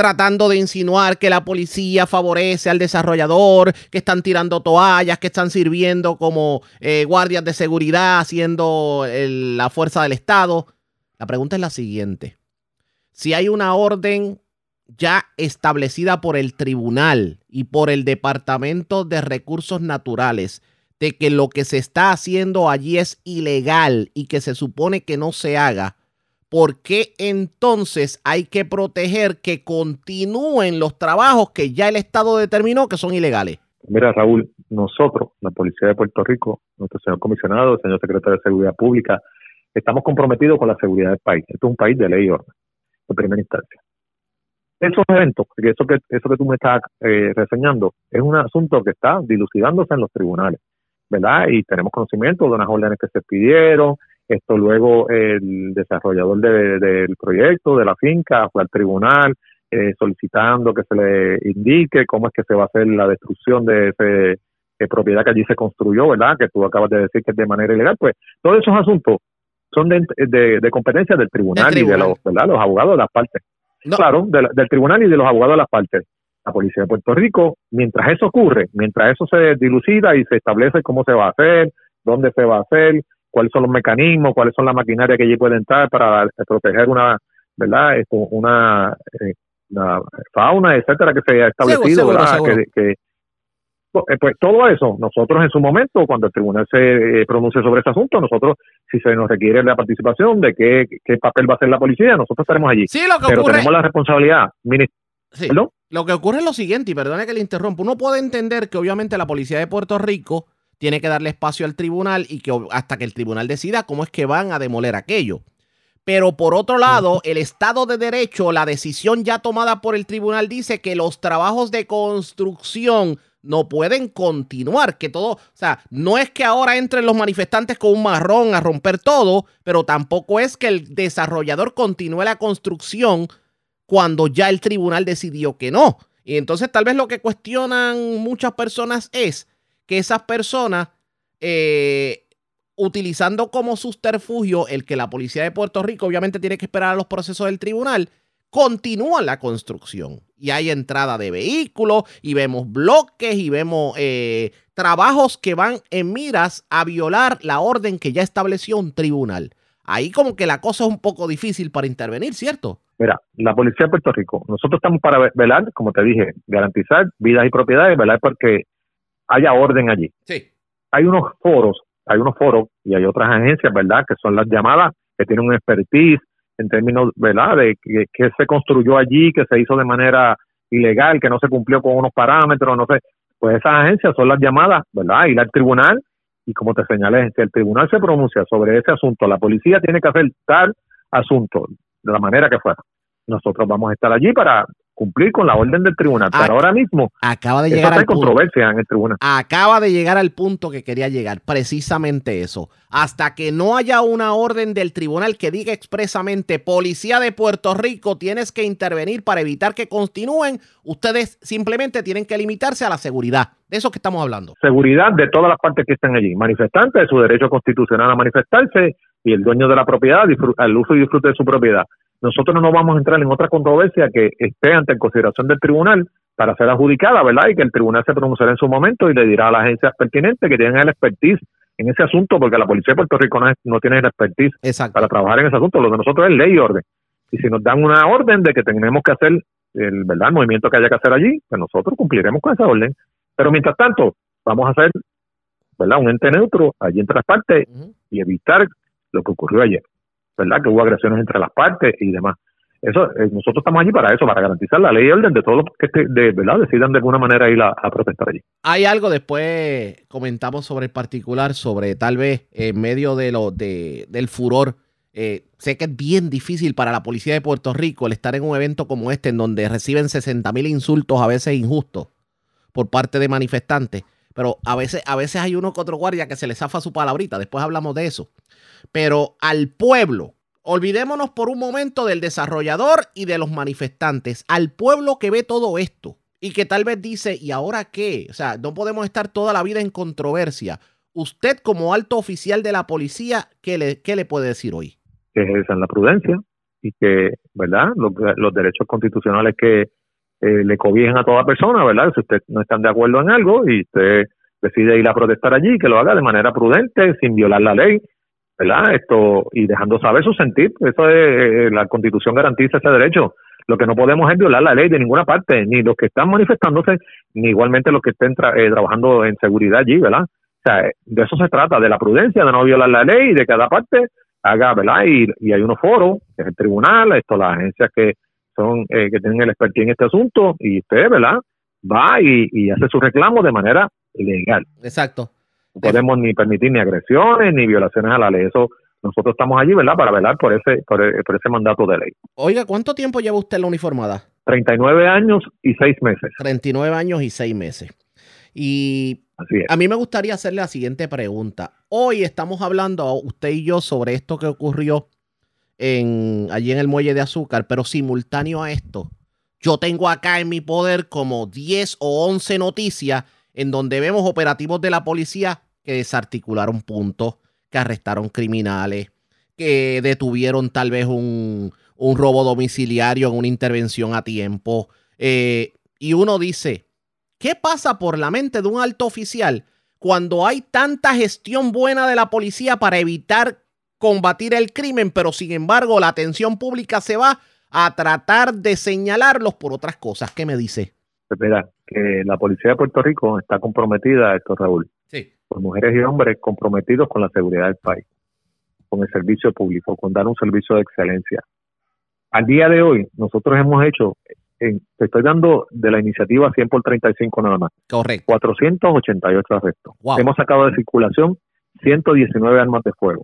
tratando de insinuar que la policía favorece al desarrollador, que están tirando toallas, que están sirviendo como eh, guardias de seguridad, haciendo la fuerza del Estado. La pregunta es la siguiente. Si hay una orden ya establecida por el tribunal y por el Departamento de Recursos Naturales de que lo que se está haciendo allí es ilegal y que se supone que no se haga, ¿por qué entonces hay que proteger que continúen los trabajos que ya el Estado determinó que son ilegales? Mira, Raúl, nosotros, la Policía de Puerto Rico, nuestro señor comisionado, el señor secretario de Seguridad Pública estamos comprometidos con la seguridad del país. Esto es un país de ley y orden, en primera instancia. Esos eventos, eso que, eso que tú me estás eh, reseñando, es un asunto que está dilucidándose en los tribunales, ¿verdad? Y tenemos conocimiento de unas órdenes que se pidieron, esto luego el desarrollador de- del proyecto, de la finca, fue al tribunal eh, solicitando que se le indique cómo es que se va a hacer la destrucción de ese eh, propiedad que allí se construyó, ¿verdad? Que tú acabas de decir que es de manera ilegal. Pues todos esos asuntos son de, de, de competencia del tribunal, y de los, ¿verdad? los abogados de las partes. Claro, de la- del tribunal y de los abogados de las partes. La policía de Puerto Rico, mientras eso ocurre, mientras eso se dilucida y se establece cómo se va a hacer, dónde se va a hacer, cuáles son los mecanismos, cuáles son las maquinarias que allí puede entrar para eh, proteger una, ¿verdad? Esto, una, eh, una fauna, etcétera, que se ha establecido, seguro, ¿verdad? seguro. Que, que- eh, pues todo eso, nosotros en su momento, cuando el tribunal se eh, pronuncie sobre ese asunto, nosotros, si se nos requiere la participación de qué, qué papel va a hacer la policía, nosotros estaremos allí. Sí, lo que Pero ocurre- tenemos la responsabilidad. Sí. Lo que ocurre es lo siguiente, y perdone que le interrumpa, uno puede entender que obviamente la policía de Puerto Rico tiene que darle espacio al tribunal y que hasta que el tribunal decida cómo es que van a demoler aquello. Pero por otro lado, el Estado de Derecho, la decisión ya tomada por el tribunal dice que los trabajos de construcción no pueden continuar, que todo, o sea, no es que ahora entren los manifestantes con un marrón a romper todo, pero tampoco es que el desarrollador continúe la construcción cuando ya el tribunal decidió que no. Y entonces tal vez lo que cuestionan muchas personas es que esas personas, eh, utilizando como subterfugio el que la policía de Puerto Rico obviamente tiene que esperar a los procesos del tribunal, continúan la construcción. Y hay entrada de vehículos y vemos bloques y vemos eh, trabajos que van en miras a violar la orden que ya estableció un tribunal. Ahí como que la cosa es un poco difícil para intervenir, ¿cierto? Mira, la policía de Puerto Rico, nosotros estamos para ve- velar, como te dije, garantizar vidas y propiedades, velar porque haya orden allí. Sí. Hay unos foros, hay unos foros y hay otras agencias, ¿verdad? Que son las llamadas, que tienen un expertise en términos, ¿verdad? De que, que se construyó allí, que se hizo de manera ilegal, que no se cumplió con unos parámetros, no sé. Pues esas agencias son las llamadas, ¿verdad? Ir al tribunal y como te señalé, si el tribunal se pronuncia sobre ese asunto, la policía tiene que hacer tal asunto de la manera que fuera. Nosotros vamos a estar allí para cumplir con la orden del tribunal. Pero ahora mismo Acaba de llegar al punto. controversia en el tribunal. Acaba de llegar al punto que quería llegar, precisamente eso. Hasta que no haya una orden del tribunal que diga expresamente, policía de Puerto Rico, tienes que intervenir para evitar que continúen, ustedes simplemente tienen que limitarse a la seguridad. De eso que estamos hablando. Seguridad de todas las partes que están allí. Manifestantes, su derecho constitucional a manifestarse y el dueño de la propiedad al uso y disfrute de su propiedad. Nosotros no nos vamos a entrar en otra controversia que esté ante consideración del tribunal para ser adjudicada, ¿verdad? Y que el tribunal se pronunciará en su momento y le dirá a las agencias pertinentes que tienen el expertise en ese asunto, porque la policía de Puerto Rico no, es- no tiene el expertise para trabajar en ese asunto. Lo de nosotros es ley y orden. Y si nos dan una orden de que tenemos que hacer el, ¿verdad? el movimiento que haya que hacer allí, pues nosotros cumpliremos con esa orden. Pero mientras tanto, vamos a hacer ¿verdad? un ente neutro allí entre las partes y evitar lo que ocurrió ayer, ¿verdad? Que hubo agresiones entre las partes y demás. Eso, eh, nosotros estamos allí para eso, para garantizar la ley y orden de todos los que de, ¿verdad? decidan de alguna manera ir a, a protestar allí. Hay algo, después comentamos sobre el particular, sobre tal vez en medio de lo, de, del furor. eh, sé que es bien difícil para la policía de Puerto Rico el estar en un evento como este, en donde reciben 60 mil insultos, a veces injustos, por parte de manifestantes. Pero a veces, a veces hay uno que otro guardia que se le zafa su palabrita. Después hablamos de eso. Pero al pueblo, olvidémonos por un momento del desarrollador y de los manifestantes. Al pueblo que ve todo esto y que tal vez dice, ¿y ahora qué? O sea, no podemos estar toda la vida en controversia. Usted como alto oficial de la policía, ¿qué le, qué le puede decir hoy? que ejerzan la prudencia y que, ¿verdad? Los, derechos constitucionales que eh, le cobijen a toda persona, ¿verdad? Si usted no están de acuerdo en algo y usted decide ir a protestar allí, que lo haga de manera prudente, sin violar la ley, ¿verdad? Esto y dejando saber su sentir, eso es, eh, la Constitución garantiza ese derecho. Lo que no podemos es violar la ley de ninguna parte, ni los que están manifestándose, ni igualmente los que estén tra- eh, trabajando en seguridad allí, ¿verdad? O sea, de eso se trata, de la prudencia, de no violar la ley de cada parte haga, ¿verdad? Y, y hay unos foros, que es el tribunal, esto, las agencias que son, eh, que tienen el expertise en este asunto, y usted, ¿verdad? Va y, y hace su reclamo de manera legal. Exacto. No podemos ni permitir ni agresiones ni violaciones a la ley. Eso nosotros estamos allí, ¿verdad? Para velar por ese, por, por ese mandato de ley. Oiga, ¿cuánto tiempo lleva usted en la uniformada? 39 años y 6 meses. 39 años y 6 meses. Y a mí me gustaría hacerle la siguiente pregunta. Hoy estamos hablando, usted y yo, sobre esto que ocurrió en, allí en el muelle de azúcar, pero simultáneo a esto, yo tengo acá en mi poder como 10 o 11 noticias en donde vemos operativos de la policía que desarticularon puntos, que arrestaron criminales, que detuvieron tal vez un, un robo domiciliario en una intervención a tiempo. Eh, y uno dice, ¿qué pasa por la mente de un alto oficial cuando hay tanta gestión buena de la policía para evitar combatir el crimen, pero sin embargo la atención pública se va a tratar de señalarlos por otras cosas? ¿Qué me dice? Mira, que la policía de Puerto Rico está comprometida, esto Raúl, Sí. por mujeres y hombres comprometidos con la seguridad del país, con el servicio público, con dar un servicio de excelencia. Al día de hoy, nosotros hemos hecho, en- te estoy dando de la iniciativa 100 por 35 nada más, Correcto. 488 arrestos. Wow. Hemos sacado de circulación 119 armas de fuego.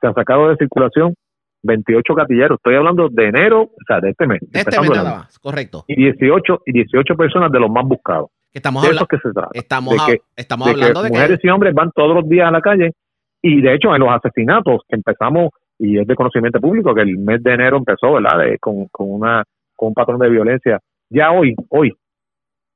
Se han sacado de circulación 28 gatilleros. Estoy hablando de enero, o sea, de este mes. De este mes nada más, correcto. Y 18, y 18 personas de los más buscados. Que estamos de habla- eso que se trata. estamos de que, estamos de hablando que de que- mujeres y hombres van todos los días a la calle y de hecho en los asesinatos que empezamos y es de conocimiento público que el mes de enero empezó, ¿verdad? De- con, con una con un patrón de violencia. Ya hoy, hoy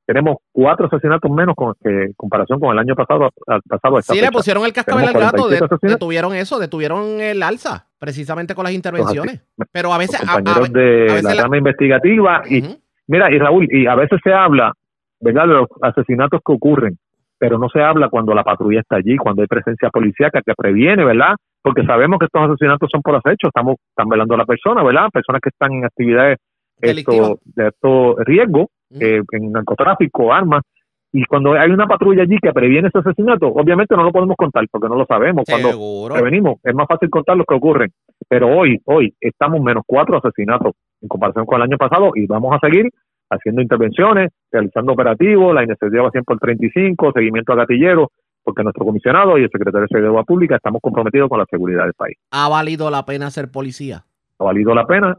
tenemos cuatro asesinatos menos con que en comparación con el año pasado al pasado Sí, le pusieron el cascabel al gato, de- 47 asesinatos. detuvieron eso, detuvieron el alza, precisamente con las intervenciones. Pero a veces, los a- a- compañeros a de veces la la- rama investigativa y mira y Raúl y a veces se habla verdad de los asesinatos que ocurren pero no se habla cuando la patrulla está allí cuando hay presencia policíaca que previene verdad porque sabemos que estos asesinatos son por acecho estamos están velando a la persona verdad personas que están en actividades esto, de alto riesgo eh, en narcotráfico armas y cuando hay una patrulla allí que previene ese asesinato, obviamente no lo podemos contar porque no lo sabemos. Cuando Seguro. prevenimos, es más fácil contar los que ocurren. Pero hoy, hoy, estamos menos cuatro asesinatos en comparación con el año pasado y vamos a seguir haciendo intervenciones, realizando operativos, la iniciativa 100 por 35, seguimiento a gatilleros, porque nuestro comisionado y el secretario de Seguridad Pública estamos comprometidos con la seguridad del país. ¿Ha valido la pena ser policía? Ha valido la pena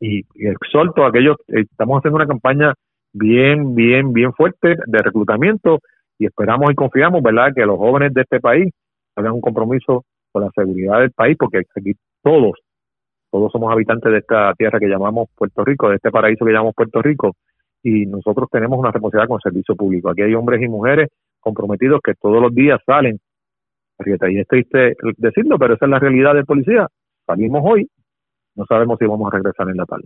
y, y exhorto a aquellos, eh, estamos haciendo una campaña bien, bien, bien fuerte de reclutamiento y esperamos y confiamos, ¿verdad?, que los jóvenes de este país hagan un compromiso con la seguridad del país, porque aquí todos, todos somos habitantes de esta tierra que llamamos Puerto Rico, de este paraíso que llamamos Puerto Rico, y nosotros tenemos una responsabilidad con el servicio público. Aquí hay hombres y mujeres comprometidos que todos los días salen, y es triste decirlo, pero esa es la realidad del policía. Salimos hoy, no sabemos si vamos a regresar en la tarde.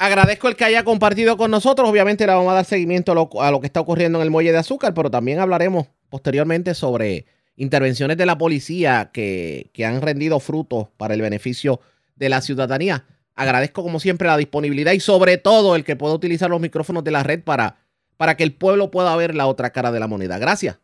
Agradezco el que haya compartido con nosotros. Obviamente le vamos a dar seguimiento a lo, que está ocurriendo en el muelle de azúcar, pero también hablaremos posteriormente sobre intervenciones de la policía que, que han rendido frutos para el beneficio de la ciudadanía. Agradezco como siempre la disponibilidad y sobre todo el que pueda utilizar los micrófonos de la red para, para que el pueblo pueda ver la otra cara de la moneda. Gracias.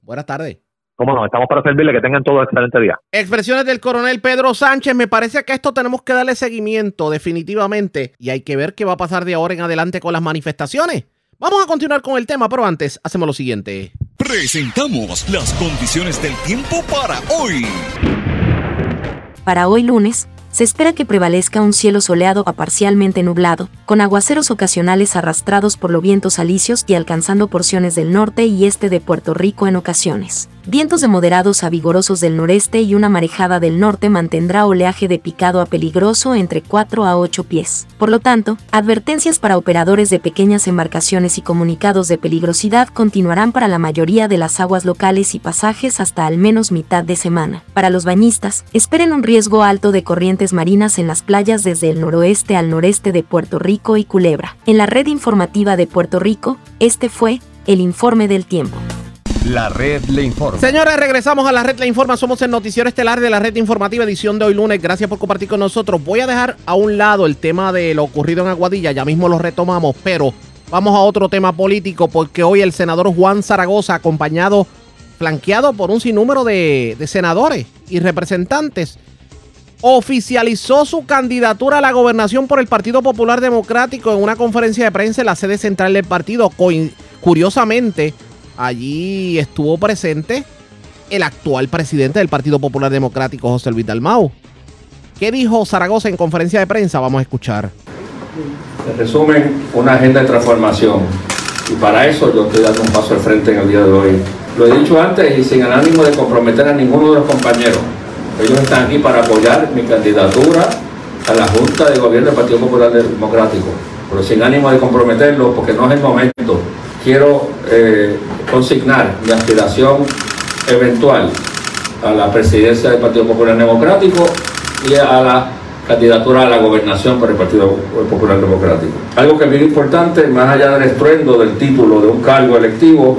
Buenas tardes. Cómo no, estamos para servirle, que tengan todo un excelente día. Expresiones del coronel Pedro Sánchez. Me parece que a esto tenemos que darle seguimiento definitivamente y hay que ver qué va a pasar de ahora en adelante con las manifestaciones. Vamos a continuar con el tema, pero antes hacemos lo siguiente. Presentamos las condiciones del tiempo para hoy. Para hoy lunes, se espera que prevalezca un cielo soleado a parcialmente nublado, con aguaceros ocasionales arrastrados por los vientos alisios y alcanzando porciones del norte y este de Puerto Rico en ocasiones. Vientos de moderados a vigorosos del noreste y una marejada del norte mantendrá oleaje de picado a peligroso entre 4 a 8 pies. Por lo tanto, advertencias para operadores de pequeñas embarcaciones y comunicados de peligrosidad continuarán para la mayoría de las aguas locales y pasajes hasta al menos mitad de semana. Para los bañistas, esperen un riesgo alto de corrientes marinas en las playas desde el noroeste al noreste de Puerto Rico y Culebra. En la red informativa de Puerto Rico, este fue el informe del tiempo. La red le informa. Señores, regresamos a la red La Informa. Somos el noticiero estelar de la red informativa edición de hoy lunes. Gracias por compartir con nosotros. Voy a dejar a un lado el tema de lo ocurrido en Aguadilla. Ya mismo lo retomamos, pero vamos a otro tema político porque hoy el senador Juan Zaragoza, acompañado, flanqueado por un sinnúmero de, de senadores y representantes, oficializó su candidatura a la gobernación por el Partido Popular Democrático en una conferencia de prensa en la sede central del partido. Curiosamente, allí estuvo presente el actual presidente del Partido Popular Democrático, José Luis Dalmau. ¿Qué dijo Zaragoza en conferencia de prensa? Vamos a escuchar. En resumen, una agenda de transformación. Y para eso yo estoy dando un paso al frente en el día de hoy. Lo he dicho antes y sin el ánimo de comprometer a ninguno de los compañeros. Ellos están aquí para apoyar mi candidatura a la Junta de Gobierno del Partido Popular Democrático, pero sin ánimo de comprometerlo porque no es el momento. Quiero eh, consignar mi aspiración eventual a la presidencia del Partido Popular Democrático y a la candidatura a la gobernación por el Partido Popular Democrático. Algo que es bien importante, más allá del estruendo del título de un cargo electivo,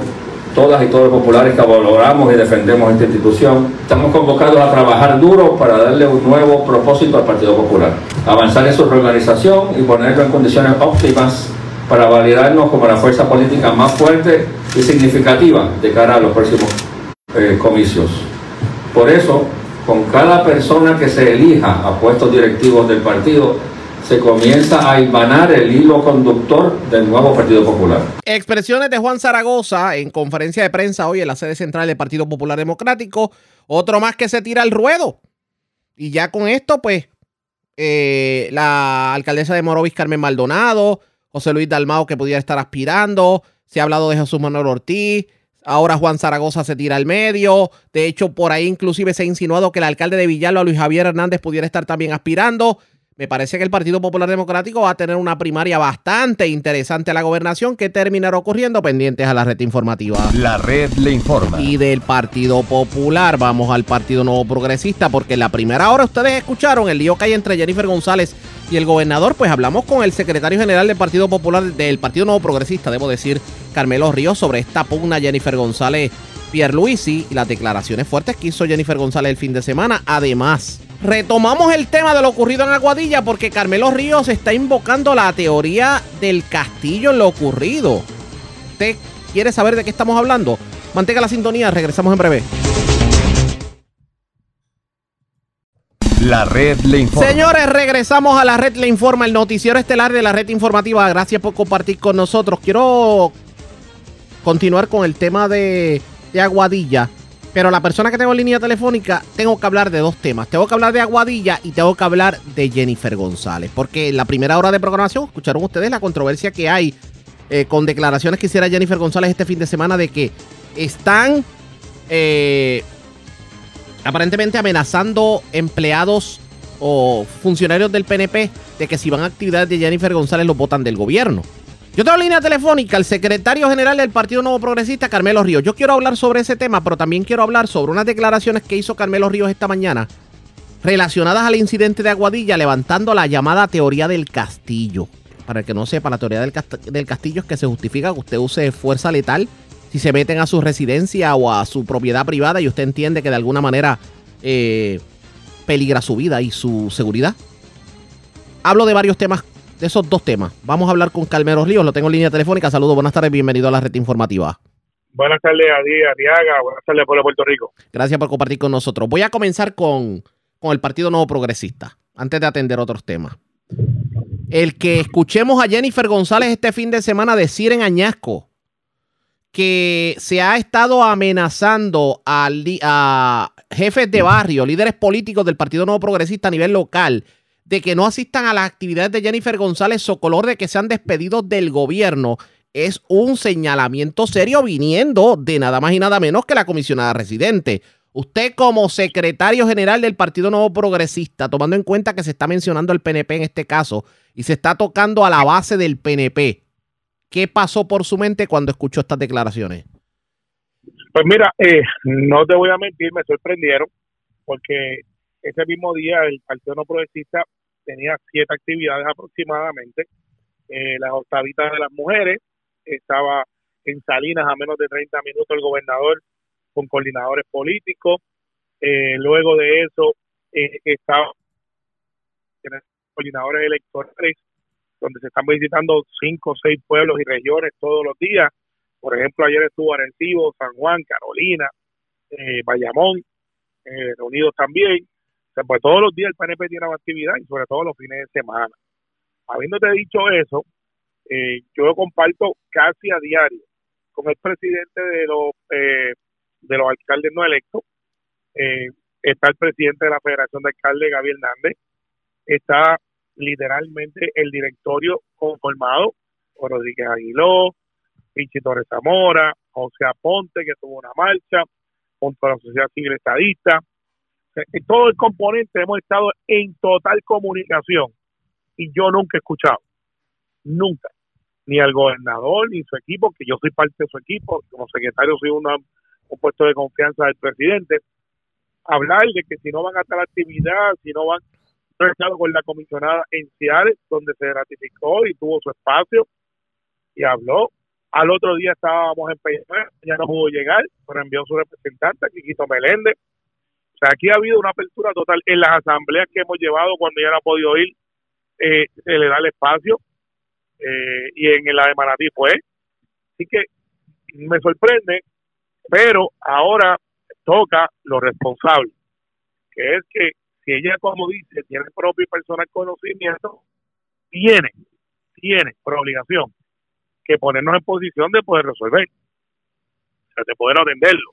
todas y todos los populares que valoramos y defendemos esta institución, estamos convocados a trabajar duro para darle un nuevo propósito al Partido Popular, avanzar en su reorganización y ponerlo en condiciones óptimas para validarnos como la fuerza política más fuerte y significativa de cara a los próximos eh, comicios. Por eso, con cada persona que se elija a puestos directivos del partido, se comienza a imanar el hilo conductor del nuevo Partido Popular. Expresiones de Juan Zaragoza en conferencia de prensa hoy en la sede central del Partido Popular Democrático. Otro más que se tira al ruedo. Y ya con esto, pues, eh, la alcaldesa de Morovis, Carmen Maldonado, José Luis Dalmao, que pudiera estar aspirando. Se ha hablado de Jesús Manuel Ortiz. Ahora Juan Zaragoza se tira al medio. De hecho, por ahí inclusive se ha insinuado que el alcalde de Villalba, Luis Javier Hernández, pudiera estar también aspirando. Me parece que el Partido Popular Democrático va a tener una primaria bastante interesante a la gobernación que terminará ocurriendo pendientes a la red informativa. La red le informa. Y del Partido Popular vamos al Partido Nuevo Progresista porque en la primera hora ustedes escucharon el lío que hay entre Jennifer González y el gobernador, pues hablamos con el secretario general del Partido Popular del Partido Nuevo Progresista, debo decir, Carmelo Ríos, sobre esta pugna Jennifer González Pierluisi y las declaraciones fuertes que hizo Jennifer González el fin de semana. Además, retomamos el tema de lo ocurrido en Aguadilla porque Carmelo Ríos está invocando la teoría del castillo en lo ocurrido. ¿Usted quiere saber de qué estamos hablando? Mantenga la sintonía, regresamos en breve. La red le informa. Señores, regresamos a la red le informa, el noticiero estelar de la red informativa. Gracias por compartir con nosotros. Quiero continuar con el tema de, Aguadilla. Pero la persona que tengo en línea telefónica, tengo que hablar de dos temas. Tengo que hablar de Aguadilla y tengo que hablar de Jennifer González. Porque en la primera hora de programación, escucharon ustedes la controversia que hay eh, con declaraciones que hiciera Jennifer González este fin de semana de que están eh, aparentemente amenazando empleados o funcionarios del PNP de que si van a actividades de Jennifer González los votan del gobierno. Yo tengo línea telefónica al secretario general del Partido Nuevo Progresista, Carmelo Ríos. Yo quiero hablar sobre ese tema, pero también quiero hablar sobre unas declaraciones que hizo Carmelo Ríos esta mañana relacionadas al incidente de Aguadilla, levantando la llamada teoría del castillo. Para el que no sepa, la teoría del, del castillo es que se justifica que usted use fuerza letal si se meten a su residencia o a su propiedad privada y usted entiende que de alguna manera eh, peligra su vida y su seguridad. Hablo de varios temas, de esos dos temas. Vamos a hablar con Calmero Ríos, lo tengo en línea telefónica. Saludos, buenas tardes, bienvenido a la red informativa. Buenas tardes, Adi, Ariaga, buenas tardes, pueblo de Puerto Rico. Gracias por compartir con nosotros. Voy a comenzar con, con el Partido Nuevo Progresista, antes de atender otros temas. El que escuchemos a Jennifer González este fin de semana decir en Añasco que se ha estado amenazando a, jefes de barrio, líderes políticos del Partido Nuevo Progresista a nivel local, de que no asistan a las actividades de Jennifer González Socolor, de que sean despedidos del gobierno, es un señalamiento serio viniendo de nada más y nada menos que la comisionada residente. Usted como secretario general del Partido Nuevo Progresista, tomando en cuenta que se está mencionando el PNP en este caso y se está tocando a la base del PNP, ¿Qué pasó por su mente cuando escuchó estas declaraciones? Pues mira, eh, no te voy a mentir, me sorprendieron, porque ese mismo día el Partido No Progresista tenía siete actividades aproximadamente. Eh, las octavitas de las mujeres, estaba en Salinas a menos de 30 minutos el gobernador con coordinadores políticos. Eh, luego de eso, eh, estaba coordinadores electorales donde se están visitando cinco o seis pueblos y regiones todos los días. Por ejemplo, ayer estuvo Arecibo, San Juan, Carolina, eh, Bayamón, eh, reunidos también. O sea, pues todos los días el PNP tiene una actividad y sobre todo los fines de semana. Habiéndote dicho eso, eh, yo comparto casi a diario con el presidente de los eh, de los alcaldes no electos. Eh, está el presidente de la Federación de Alcaldes, Gaby Hernández. Está literalmente el directorio conformado por Rodríguez Aguiló, Pinchi Torres Zamora, José Aponte, que tuvo una marcha, junto a la sociedad civil estadista. Eh, todo el componente hemos estado en total comunicación y yo nunca he escuchado, nunca, ni al gobernador ni su equipo, que yo soy parte de su equipo, como secretario soy una, un puesto de confianza del presidente, hablar de que si no van a estar actividad, si no van con la comisionada en Ciales, donde se ratificó y tuvo su espacio y habló. Al otro día estábamos en Peña, ya no pudo llegar, pero envió su representante, Quiquito Meléndez. O sea, aquí ha habido una apertura total en las asambleas que hemos llevado cuando ya no ha podido ir, eh, se le da el espacio, eh, y en la de Manatí fue. Así que me sorprende, pero ahora toca lo responsable, que es que si ella, como dice, tiene propio y personal conocimiento, tiene, tiene por obligación que ponernos en posición de poder resolver, de poder atenderlo.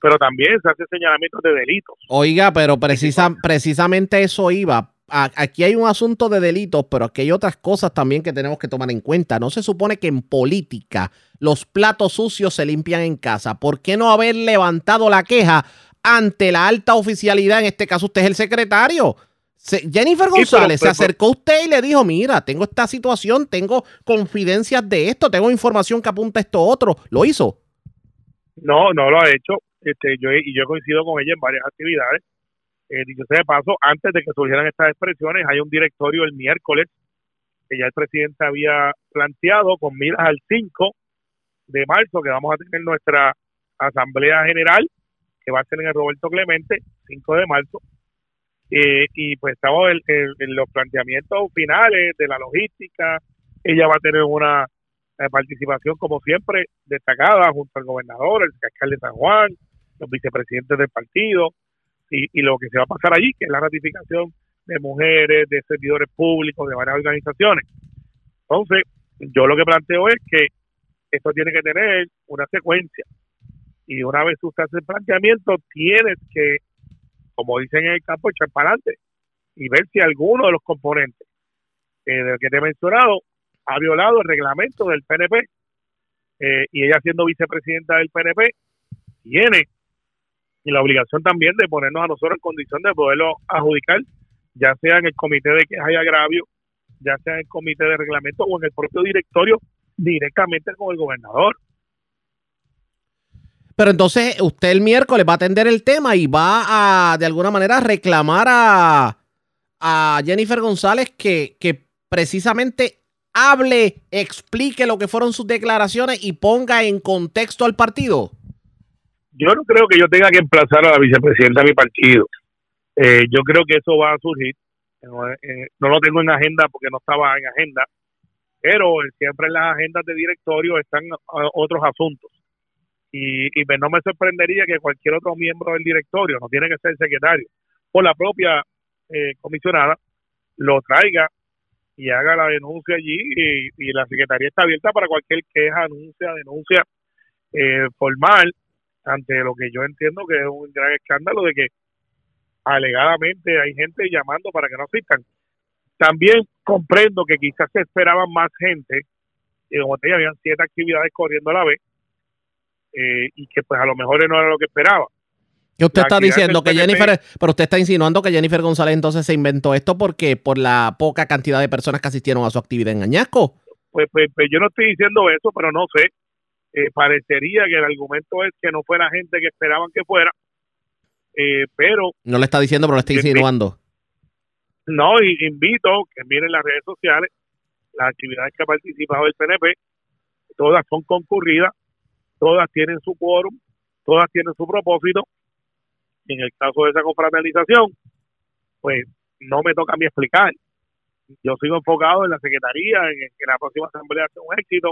Pero también se hace señalamientos de delitos. Oiga, pero precisa, precisamente eso iba. Aquí hay un asunto de delitos, pero aquí hay otras cosas también que tenemos que tomar en cuenta. No se supone que en política los platos sucios se limpian en casa. ¿Por qué no haber levantado la queja ante la alta oficialidad, en este caso usted es el secretario. Jennifer González se acercó a usted y le dijo, mira, tengo esta situación, tengo confidencias de esto, tengo información que apunta a esto otro. ¿Lo hizo? No, no lo ha hecho. Este, yo, y yo coincido con ella en varias actividades. Eh, dicho sea de paso, antes de que surgieran estas expresiones, hay un directorio el miércoles que ya el presidente había planteado con miras al 5 de marzo, que vamos a tener nuestra asamblea general que va a ser en el Roberto Clemente, 5 de marzo. Eh, y pues estamos en, los planteamientos finales de la logística. Ella va a tener una eh, participación, como siempre, destacada junto al gobernador, el alcalde de San Juan, los vicepresidentes del partido y, y lo que se va a pasar allí, que es la ratificación de mujeres, de servidores públicos, de varias organizaciones. Entonces, yo lo que planteo es que esto tiene que tener una secuencia y una vez usted hace el planteamiento, tienes que, como dicen en el campo, echar para adelante y ver si alguno de los componentes eh, del que te he mencionado ha violado el reglamento del PNP eh, y ella siendo vicepresidenta del PNP tiene y la obligación también de ponernos a nosotros en condición de poderlo adjudicar, ya sea en el comité de que haya agravio, ya sea en el comité de reglamento o en el propio directorio directamente con el gobernador. Pero entonces usted el miércoles va a atender el tema y va a, de alguna manera, reclamar a, Jennifer González que, que precisamente hable, explique lo que fueron sus declaraciones y ponga en contexto al partido. Yo no creo que yo tenga que emplazar a la vicepresidenta de mi partido. Eh, yo creo que eso va a surgir. Eh, no lo tengo en agenda porque no estaba en agenda, pero siempre en las agendas de directorio están ah, otros asuntos y, y no me sorprendería que cualquier otro miembro del directorio, no tiene que ser secretario, o la propia eh, comisionada, lo traiga y haga la denuncia allí y, la secretaría está abierta para cualquier queja, anuncia, denuncia eh, formal ante lo que yo entiendo que es un gran escándalo de que alegadamente hay gente llamando para que no asistan. También comprendo que quizás se esperaban más gente, y como te habían siete actividades corriendo a la vez, eh, y que pues a lo mejor no era lo que esperaba. ¿Qué usted está diciendo? Que Jennifer, pero usted está insinuando que Jennifer González entonces se inventó esto porque por la poca cantidad de personas que asistieron a su actividad en Añasco. Pues, pues, pues yo no estoy diciendo eso, pero no sé. Eh, parecería que el argumento es que no fuera gente que esperaban que fuera, eh, pero... No le está diciendo, pero le está insinuando. No, y invito que miren las redes sociales, las actividades que ha participado el PNP, todas son concurridas, todas tienen su quórum, todas tienen su propósito. En el caso de esa confraternización, pues no me toca a mí explicar. Yo sigo enfocado en la Secretaría, en que la próxima asamblea sea un éxito,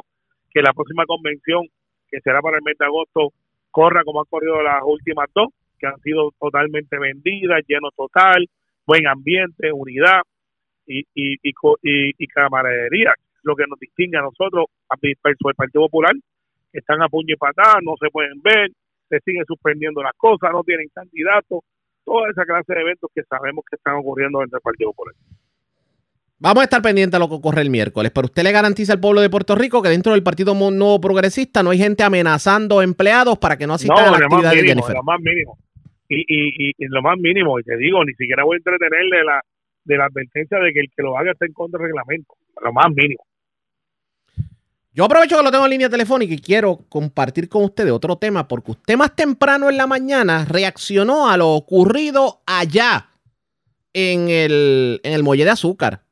que la próxima convención, que será para el mes de agosto, corra como han corrido las últimas dos, que han sido totalmente vendidas, lleno total, buen ambiente, unidad y, y, y, y, camaradería, lo que nos distingue a nosotros, a el Partido Popular, están a puño y patada, no se pueden ver, se sigue suspendiendo las cosas, no tienen candidatos, toda esa clase de eventos que sabemos que están ocurriendo entre el Partido Popular. Vamos a estar pendientes a lo que ocurre el miércoles, pero usted le garantiza al pueblo de Puerto Rico que dentro del Partido Nuevo Progresista no hay gente amenazando empleados para que no asistan a la actividad de mínimo, Jennifer. lo más mínimo. Y, y, y, y lo más mínimo, y te digo, ni siquiera voy a entretenerle de la, de la advertencia de que el que lo haga está en contra del reglamento. Lo más mínimo. Yo aprovecho que lo tengo en línea telefónica y quiero compartir con ustedes otro tema, porque usted más temprano en la mañana reaccionó a lo ocurrido allá en el, en el muelle de azúcar.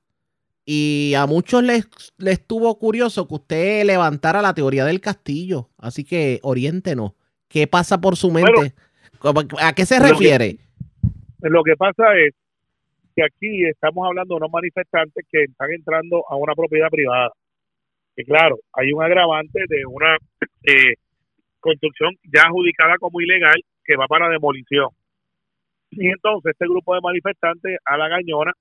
Y a muchos les, les estuvo curioso que usted levantara la teoría del castillo. Así que oriéntenos. ¿Qué pasa por su mente? ¿Cómo- ¿A qué se Lo que- refiere? Lo que pasa es que aquí estamos hablando de unos manifestantes que están entrando a una propiedad privada. Y claro, hay un agravante de una eh, construcción ya adjudicada como ilegal que va para demolición. Y entonces este grupo de manifestantes a la gañona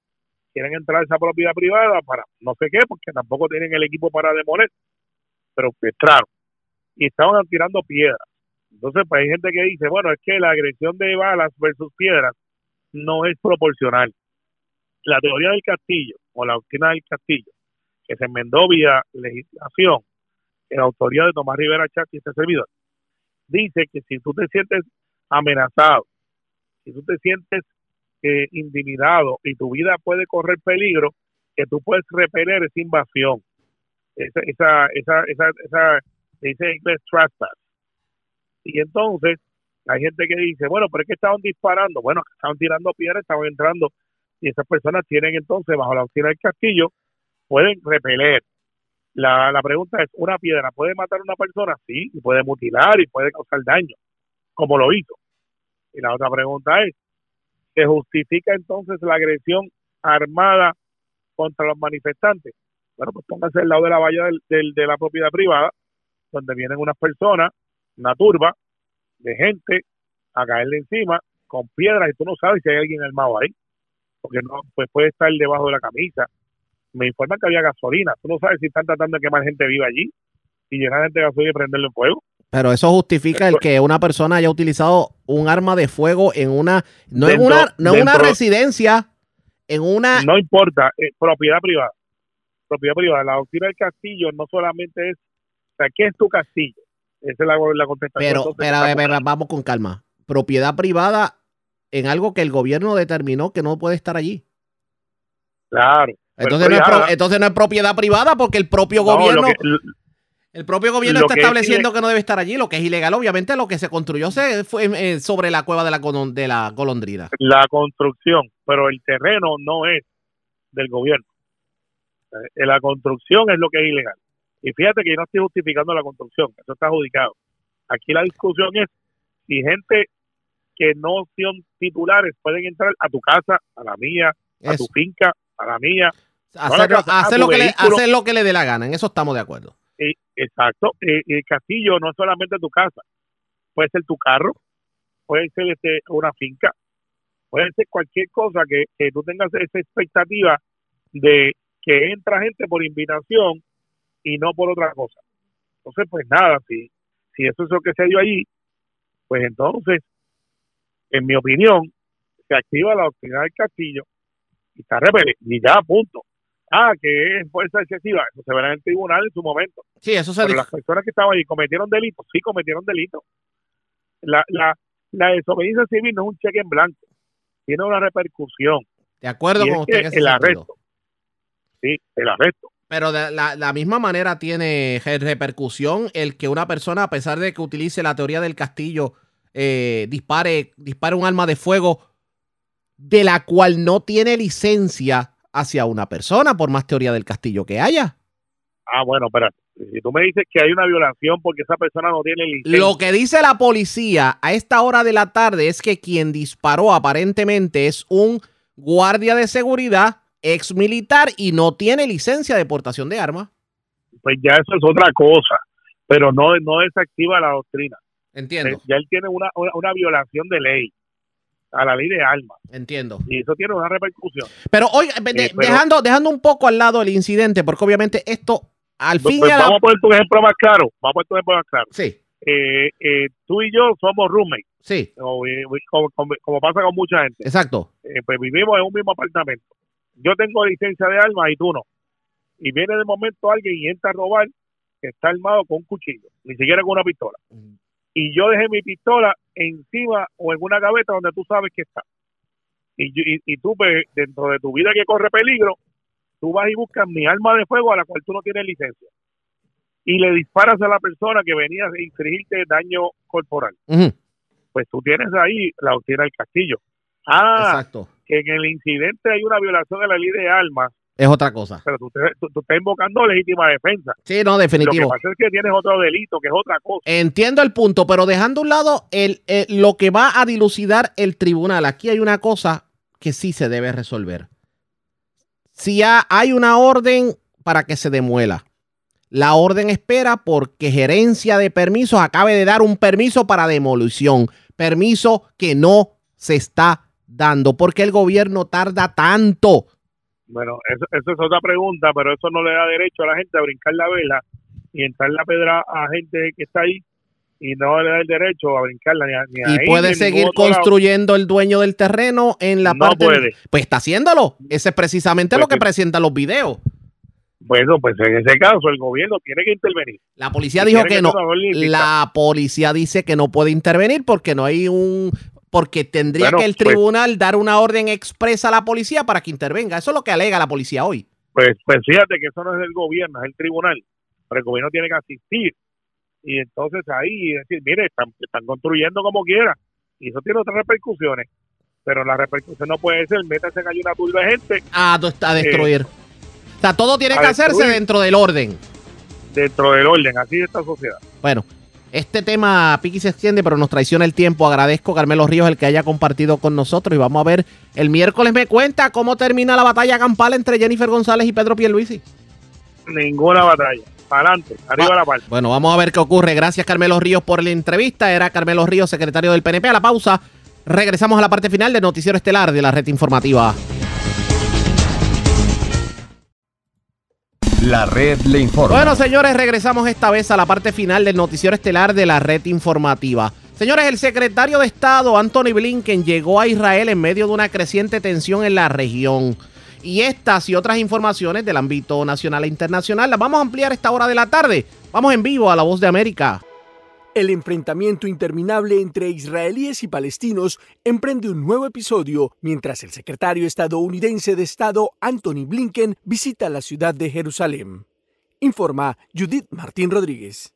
quieren entrar a esa propiedad privada para no sé qué, porque tampoco tienen el equipo para demoler, pero entraron y estaban tirando piedras. Entonces, pues hay gente que dice, bueno, es que la agresión de balas versus piedras no es proporcional. La teoría del castillo o la doctrina del castillo, que se enmendó vía legislación en la autoría de Tomás Rivera Chávez y este servidor, dice que si tú te sientes amenazado, si tú te sientes eh, intimidado y tu vida puede correr peligro, que tú puedes repeler esa invasión, esa, esa, esa, esa, esa dice inglés trespass. Y entonces hay gente que dice, bueno, pero es que estaban disparando, bueno, estaban tirando piedras, estaban entrando y esas personas tienen entonces bajo la doctrina del castillo pueden repeler. La, la pregunta es, ¿una piedra puede matar a una persona? Sí, y puede mutilar y puede causar daño, como lo hizo. Y la otra pregunta es, ¿se justifica entonces la agresión armada contra los manifestantes? Bueno, pues pónganse al lado de la valla del, del- de la propiedad privada, donde vienen unas personas, una turba de gente a caerle encima con piedras y tú no sabes si hay alguien armado ahí, porque no, pues puede estar debajo de la camisa. Me informan que había gasolina, tú no sabes si están tratando de quemar gente viva allí y llenar gente de gasolina y prenderle en fuego. Pero eso justifica el que una persona haya utilizado un arma de fuego en una, no en Dentro- una, no en una residencia, en una, No importa, eh, propiedad privada. Propiedad privada. La doctrina del castillo no solamente es, o sea, ¿qué es tu castillo? Esa es la, la contestación. pero, entonces, pero, está pero, pero, vamos con calma. Propiedad privada en algo que el gobierno determinó que no puede estar allí. Claro. Pero Entonces no, es estoy pro- ahora- entonces no es propiedad privada porque el propio No, gobierno, que- el propio gobierno está que estableciendo que no debe estar allí. Lo que es ilegal, obviamente, lo que se construyó se fue eh, sobre la cueva de la, de la golondrina. la construcción, pero el terreno no es del gobierno. Eh, La construcción es lo que es ilegal. Y fíjate que yo no estoy justificando la construcción, eso está adjudicado. Aquí la discusión es si gente que no son titulares pueden entrar a tu casa, a la mía, a tu finca, a la mía. Hacer, hacer lo que le, hacer lo que le dé la gana. En eso estamos de acuerdo. Eh, exacto. Eh, el castillo no es solamente tu casa, puede ser tu carro, puede ser este, una finca, puede ser cualquier cosa que, que tú tengas esa expectativa de que entra gente por invitación y no por otra cosa. Entonces, pues nada, si, si eso es lo que se dio allí, pues entonces, en mi opinión, se activa la doctrina del castillo y está repelido, y ya, punto. Ah, que es fuerza excesiva, eso se verá en el tribunal en su momento. Sí, eso se Pero las personas que estaban allí cometieron delitos, sí cometieron delitos. La, la, la desobediencia civil no es un cheque en blanco, tiene una repercusión. De acuerdo Y con usted que en ese el sentido. arresto. Sí, el arresto. Pero de la, la misma manera tiene re- repercusión el que una persona, a pesar de que utilice la teoría del castillo, eh, dispare, dispare un arma de fuego de la cual no tiene licencia hacia una persona, por más teoría del castillo que haya. Ah, bueno, espera. Si tú me dices que hay una violación porque esa persona no tiene licencia. Lo que dice la policía a esta hora de la tarde es que quien disparó aparentemente es un guardia de seguridad ex militar y no tiene licencia de portación de armas. pues ya eso es otra cosa, pero no, no desactiva la doctrina. Entiendo. Eh, Ya él tiene una, una, una violación de ley a la ley de armas. Entiendo. Y eso tiene una repercusión. Pero oiga, de- Eh, pero- dejando, dejando un poco al lado el incidente, porque obviamente esto al Pues, fin pues y al vamos a poner un ejemplo más claro. Vamos a poner un ejemplo más claro. Sí. eh, eh, tú y yo somos roommates. Sí. O, eh, como, como- como pasa con mucha gente. Exacto. Eh, pues vivimos en un mismo apartamento. Yo tengo licencia de armas y tú no. Y viene de momento alguien y entra a robar que está armado con un cuchillo, ni siquiera con una pistola. Y yo dejé mi pistola encima o en una gaveta donde tú sabes que está. Y, y, y tú, pues, dentro de tu vida que corre peligro, tú vas y buscas mi arma de fuego a la cual tú no tienes licencia. Y le disparas a la persona que venía a infligirte daño corporal. Pues tú tienes ahí la doctrina del castillo. Ah, Exacto. que en el incidente hay una violación de la ley de armas, Es otra cosa. pero tú, te- tú- tú estás invocando legítima defensa. Sí, no, definitivo. Lo que pasa es que tienes otro delito, que es otra cosa. Entiendo el punto, pero dejando a un lado el, eh, lo que va a dilucidar el tribunal, aquí hay una cosa que sí se debe resolver. Si ha- hay una orden para que se demuela, la orden espera porque gerencia de permisos acabe de dar un permiso para demolición, permiso que no se está dando. porque el gobierno tarda tanto? Bueno, eso, eso es otra pregunta, pero eso no le da derecho a la gente a brincar la vela y entrar la pedra a gente que está ahí y no le da el derecho a brincarla ni a, ni a Y puede de seguir lado. construyendo el dueño del terreno en la No parte. puede. Pues está haciéndolo. Ese es precisamente Pues lo que presentan los videos. Bueno, pues en ese caso el gobierno tiene que intervenir. La policía dijo que no. La policía dice que no puede intervenir porque no hay un. Porque tendría Bueno, que el pues- tribunal dar una orden expresa a la policía para que intervenga. Eso es lo que alega la policía hoy. Pues, pues fíjate que eso no es el gobierno, es el tribunal. Pero el gobierno tiene que asistir. Y entonces ahí decir, mire, están, están construyendo como quiera. Y eso tiene otras repercusiones. Pero la repercusión no puede ser, métase en ahí una turba de gente A, a destruir. o sea, todo tiene Eh, que hacerse dentro del orden. dentro del orden, así de esta sociedad. Bueno, este tema Piqui se extiende, pero nos traiciona el tiempo. Agradezco a Carmelo Ríos el que haya compartido con nosotros y vamos a ver el miércoles me cuenta cómo termina la batalla campal entre Jennifer González y Pedro Pierluisi. Ninguna batalla. Para adelante, arriba la parte. Bueno, vamos a ver qué ocurre. Gracias Carmelo Ríos por la entrevista. Era Carmelo Ríos, secretario del PNP. A la pausa. Regresamos a la parte final del noticiero estelar de la red informativa. La red le informa. Bueno, señores, regresamos esta vez a la parte final del noticiero estelar de la red informativa. Señores, el secretario de Estado, Anthony Blinken, llegó a Israel en medio de una creciente tensión en la región. Y estas y otras informaciones del ámbito nacional e internacional las vamos a ampliar esta hora de la tarde. Vamos en vivo a La Voz de América. El enfrentamiento interminable entre israelíes y palestinos emprende un nuevo episodio mientras el secretario estadounidense de Estado Anthony Blinken visita la ciudad de Jerusalén. Informa Judith Martín Rodríguez.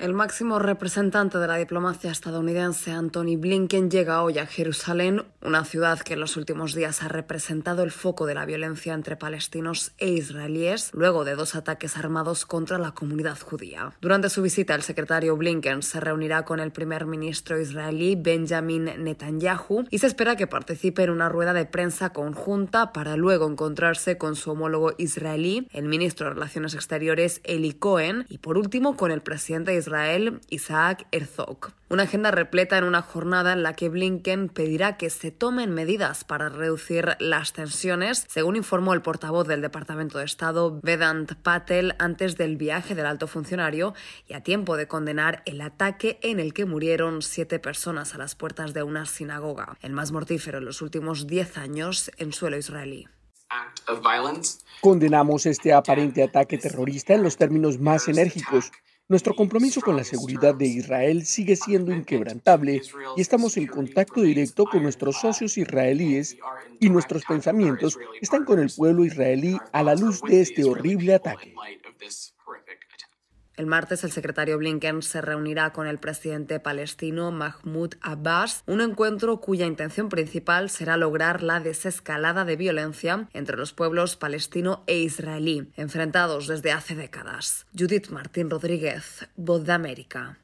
El máximo representante de la diplomacia estadounidense, Anthony Blinken, llega hoy a Jerusalén, una ciudad que en los últimos días ha representado el foco de la violencia entre palestinos e israelíes, luego de dos ataques armados contra la comunidad judía. Durante su visita, el secretario Blinken se reunirá con el primer ministro israelí Benjamin Netanyahu y se espera que participe en una rueda de prensa conjunta para luego encontrarse con su homólogo israelí, el ministro de Relaciones Exteriores Eli Cohen, y por último con el presidente de Israel, Isaac Herzog. Una agenda repleta en una jornada en la que Blinken pedirá que se tomen medidas para reducir las tensiones, según informó el portavoz del Departamento de Estado, Vedant Patel, antes del viaje del alto funcionario y a tiempo de condenar el ataque en el que murieron siete personas a las puertas de una sinagoga, el más mortífero en los últimos diez años en suelo israelí. Condenamos este aparente ataque terrorista en los términos más enérgicos. Nuestro compromiso con la seguridad de Israel sigue siendo inquebrantable y estamos en contacto directo con nuestros socios israelíes y nuestros pensamientos están con el pueblo israelí a la luz de este horrible ataque. El martes el secretario Blinken se reunirá con el presidente palestino Mahmoud Abbas, un encuentro cuya intención principal será lograr la desescalada de violencia entre los pueblos palestino e israelí, enfrentados desde hace décadas. Judith Martín Rodríguez, Voz de América.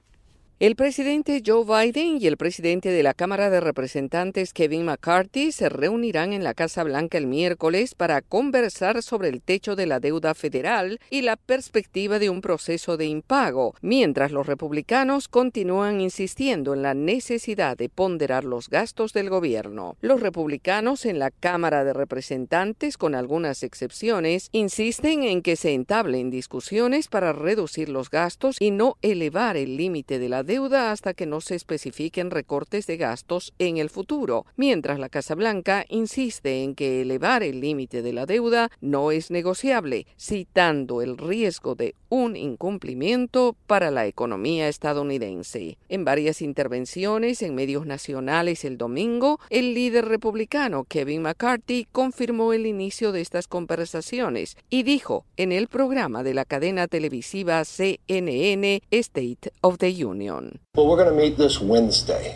El presidente Joe Biden y el presidente de la Cámara de Representantes Kevin McCarthy se reunirán en la Casa Blanca el miércoles para conversar sobre el techo de la deuda federal y la perspectiva de un proceso de impago, mientras los republicanos continúan insistiendo en la necesidad de ponderar los gastos del gobierno. Los republicanos en la Cámara de Representantes, con algunas excepciones, insisten en que se entablen discusiones para reducir los gastos y no elevar el límite de la deuda hasta que no se especifiquen recortes de gastos en el futuro, mientras la Casa Blanca insiste en que elevar el límite de la deuda no es negociable, citando el riesgo de un incumplimiento para la economía estadounidense. En varias intervenciones en medios nacionales el domingo, el líder republicano Kevin McCarthy confirmó el inicio de estas conversaciones y dijo en el programa de la cadena televisiva CNN State of the Union.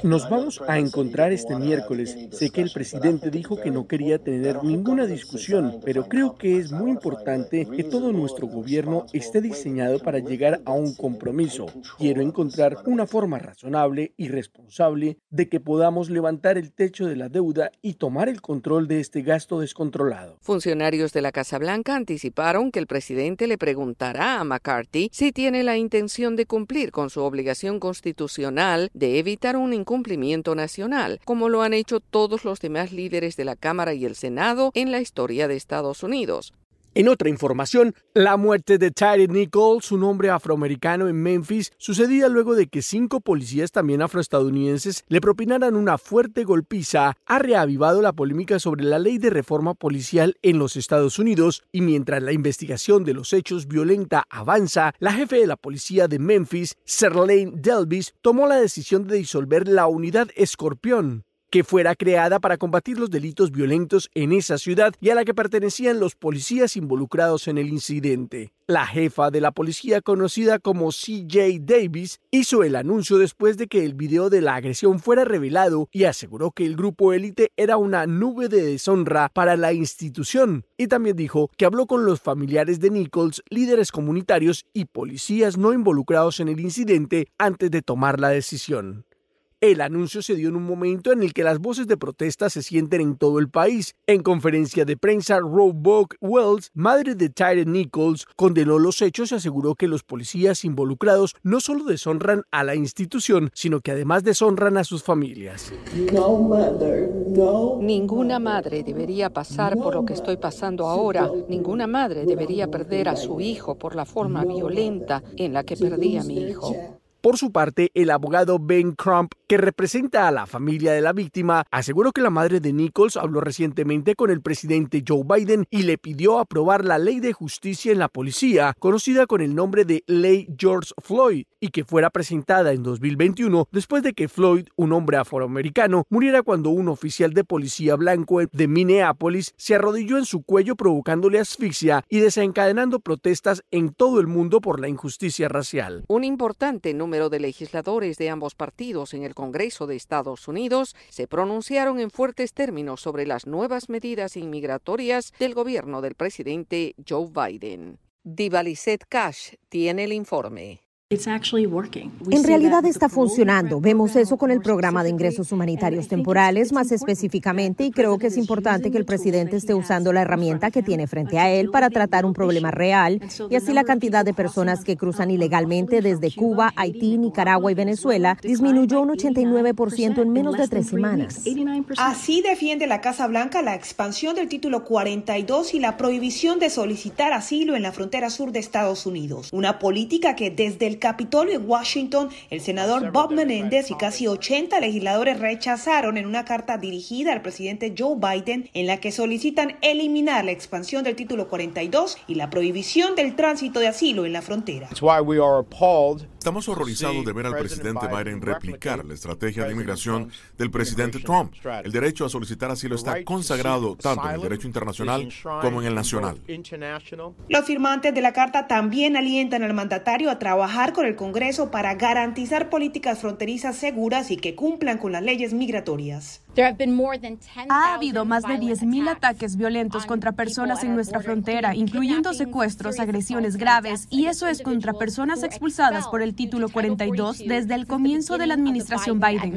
Nos vamos a encontrar este miércoles. Sé que el presidente dijo que no quería tener ninguna discusión, pero creo que es muy importante que todo nuestro gobierno esté diseñado para llegar a un compromiso. Quiero encontrar una forma razonable y responsable de que podamos levantar el techo de la deuda y tomar el control de este gasto descontrolado. Funcionarios de la Casa Blanca anticiparon que el presidente le preguntará a McCarthy si tiene la intención de cumplir con su obligación constitucional de evitar un incumplimiento nacional, como lo han hecho todos los demás líderes de la Cámara y el Senado en la historia de Estados Unidos. En otra información, la muerte de Tyree Nichols, un hombre afroamericano en Memphis, sucedía luego de que cinco policías también afroestadounidenses le propinaran una fuerte golpiza, ha reavivado la polémica sobre la ley de reforma policial en los Estados Unidos y mientras la investigación de los hechos violenta avanza, la jefe de la policía de Memphis, Serlane Delvis, tomó la decisión de disolver la unidad Escorpión que fuera creada para combatir los delitos violentos en esa ciudad y a la que pertenecían los policías involucrados en el incidente. La jefa de la policía conocida como CJ Davis hizo el anuncio después de que el video de la agresión fuera revelado y aseguró que el grupo élite era una nube de deshonra para la institución y también dijo que habló con los familiares de Nichols, líderes comunitarios y policías no involucrados en el incidente antes de tomar la decisión. El anuncio se dio en un momento en el que las voces de protesta se sienten en todo el país. En conferencia de prensa, Roebuck Wells, madre de Tyre Nichols, condenó los hechos y aseguró que los policías involucrados no solo deshonran a la institución, sino que además deshonran a sus familias. Ninguna madre debería pasar por lo que estoy pasando ahora. Ninguna madre debería perder a su hijo por la forma violenta en la que perdí a mi hijo. Por su parte, el abogado Ben Crump, que representa a la familia de la víctima, aseguró que la madre de Nichols habló recientemente con el presidente Joe Biden y le pidió aprobar la ley de justicia en la policía, conocida con el nombre de Ley George Floyd, y que fuera presentada en 2021 después de que Floyd, un hombre afroamericano, muriera cuando un oficial de policía blanco de Minneapolis se arrodilló en su cuello provocándole asfixia y desencadenando protestas en todo el mundo por la injusticia racial. Un importante número de legisladores de ambos partidos en el Congreso de Estados Unidos se pronunciaron en fuertes términos sobre las nuevas medidas inmigratorias del gobierno del presidente Joe Biden. Divalicet Cash tiene el informe. En realidad está funcionando. Vemos eso con el programa de ingresos humanitarios temporales más específicamente y creo que es importante que el presidente esté usando la herramienta que tiene frente a él para tratar un problema real. Y así la cantidad de personas que cruzan ilegalmente desde Cuba, Haití, Nicaragua y Venezuela disminuyó un 89% en menos de tres semanas. Así defiende la Casa Blanca la expansión del título 42 y la prohibición de solicitar asilo en la frontera sur de Estados Unidos, una política que desde el Capitolio en Washington, el senador Bob Menéndez y casi 80 legisladores rechazaron en una carta dirigida al presidente Joe Biden en la que solicitan eliminar la expansión del título 42 y la prohibición del tránsito de asilo en la frontera. Estamos horrorizados de ver al presidente Biden replicar la estrategia de inmigración del presidente Trump. El derecho a solicitar asilo está consagrado tanto en el derecho internacional como en el nacional. Los firmantes de la carta también alientan al mandatario a trabajar con el Congreso para garantizar políticas fronterizas seguras y que cumplan con las leyes migratorias. Ha habido más de 10.000 ataques violentos contra personas en nuestra frontera, incluyendo secuestros, agresiones graves, y eso es contra personas expulsadas por el título 42 desde el comienzo de la administración Biden.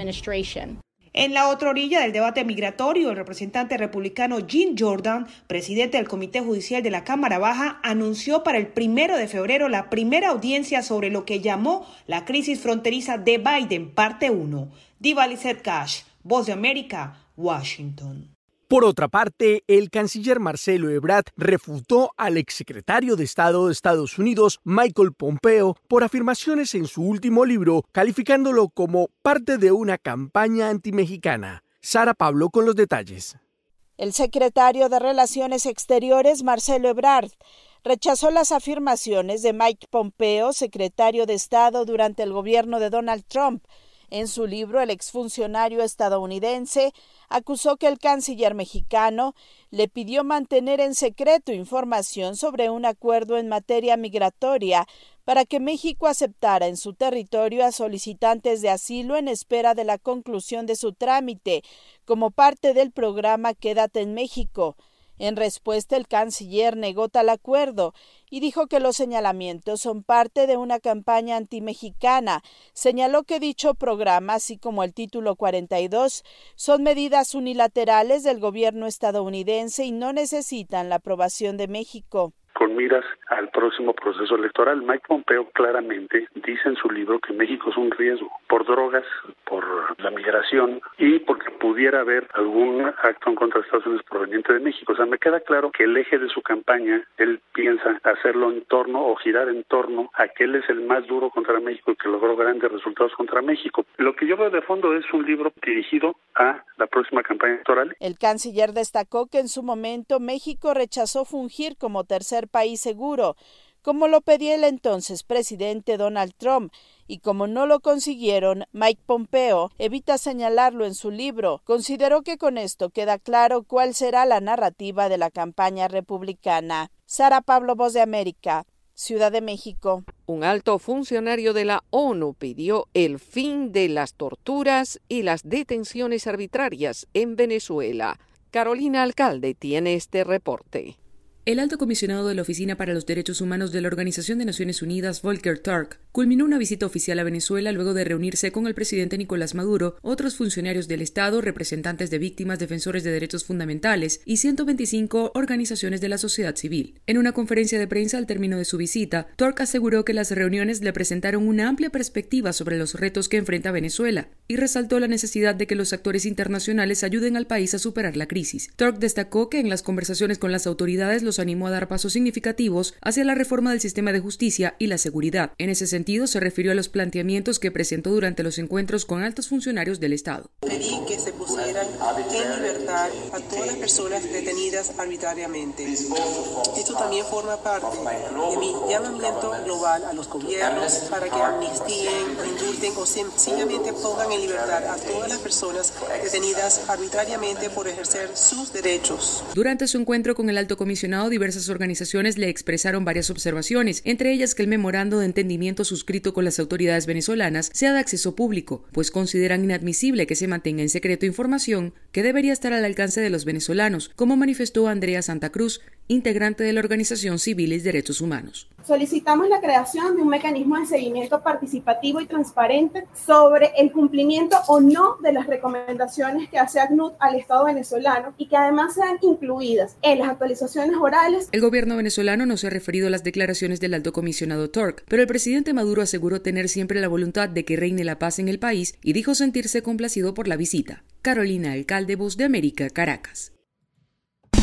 En la otra orilla del debate migratorio, el representante republicano Jim Jordan, presidente del Comité Judicial de la Cámara Baja, anunció para el primero de febrero la primera audiencia sobre lo que llamó la crisis fronteriza de Biden, parte 1. Diva Lizette Cash, Voz de América, Washington. Por otra parte, el canciller Marcelo Ebrard refutó al exsecretario de Estado de Estados Unidos, Michael Pompeo, por afirmaciones en su último libro, calificándolo como parte de una campaña antimexicana. Sara Pablo con los detalles. El secretario de Relaciones Exteriores, Marcelo Ebrard, rechazó las afirmaciones de Mike Pompeo, secretario de Estado durante el gobierno de Donald Trump. En su libro, el exfuncionario estadounidense acusó que el canciller mexicano le pidió mantener en secreto información sobre un acuerdo en materia migratoria para que México aceptara en su territorio a solicitantes de asilo en espera de la conclusión de su trámite, como parte del programa Quédate en México. En respuesta, el canciller negó tal acuerdo y dijo que los señalamientos son parte de una campaña antimexicana. Señaló que dicho programa, así como el título 42, son medidas unilaterales del gobierno estadounidense y no necesitan la aprobación de México con miras al próximo proceso electoral. Mike Pompeo claramente dice en su libro que México es un riesgo por drogas, por la migración y porque pudiera haber algún acto en contra de Estados Unidos proveniente de México. O sea, me queda claro que el eje de su campaña, él piensa hacerlo en torno o girar en torno a que él es el más duro contra México y que logró grandes resultados contra México. Lo que yo veo de fondo es un libro dirigido a la próxima campaña electoral. El canciller destacó que en su momento México rechazó fungir como tercer país seguro, como lo pedía el entonces presidente Donald Trump, y como no lo consiguieron, Mike Pompeo evita señalarlo en su libro. Consideró que con esto queda claro cuál será la narrativa de la campaña republicana. Sara Pablo, Voz de América, Ciudad de México. Un alto funcionario de la ONU pidió el fin de las torturas y las detenciones arbitrarias en Venezuela. Carolina Alcalde tiene este reporte. El alto comisionado de la Oficina para los Derechos Humanos de la Organización de Naciones Unidas, Volker Turk, culminó una visita oficial a Venezuela luego de reunirse con el presidente Nicolás Maduro, otros funcionarios del Estado, representantes de víctimas, defensores de derechos fundamentales y 125 organizaciones de la sociedad civil. En una conferencia de prensa al término de su visita, Turk aseguró que las reuniones le presentaron una amplia perspectiva sobre los retos que enfrenta Venezuela y resaltó la necesidad de que los actores internacionales ayuden al país a superar la crisis. Turk destacó que en las conversaciones con las autoridades los animó a dar pasos significativos hacia la reforma del sistema de justicia y la seguridad. En ese sentido, se refirió a los planteamientos que presentó durante los encuentros con altos funcionarios del Estado. Pedí que se pusieran en libertad a todas las personas detenidas arbitrariamente. Esto también forma parte de mi llamamiento global a los gobiernos para que amnistíen, indulten o sencillamente pongan en libertad a todas las personas detenidas arbitrariamente por ejercer sus derechos. Durante su encuentro con el alto comisionado diversas organizaciones le expresaron varias observaciones, entre ellas que el memorando de entendimiento suscrito con las autoridades venezolanas sea de acceso público, pues consideran inadmisible que se mantenga en secreto información que debería estar al alcance de los venezolanos, como manifestó Andrea Santa Cruz, integrante de la organización Civiles Derechos Humanos. Solicitamos la creación de un mecanismo de seguimiento participativo y transparente sobre el cumplimiento o no de las recomendaciones que hace ACNUD al Estado venezolano y que además sean incluidas en las actualizaciones orales. El gobierno venezolano no se ha referido a las declaraciones del alto comisionado Turk, pero el presidente Maduro aseguró tener siempre la voluntad de que reine la paz en el país y dijo sentirse complacido por la visita. Carolina Alcalde, Voz de América, Caracas.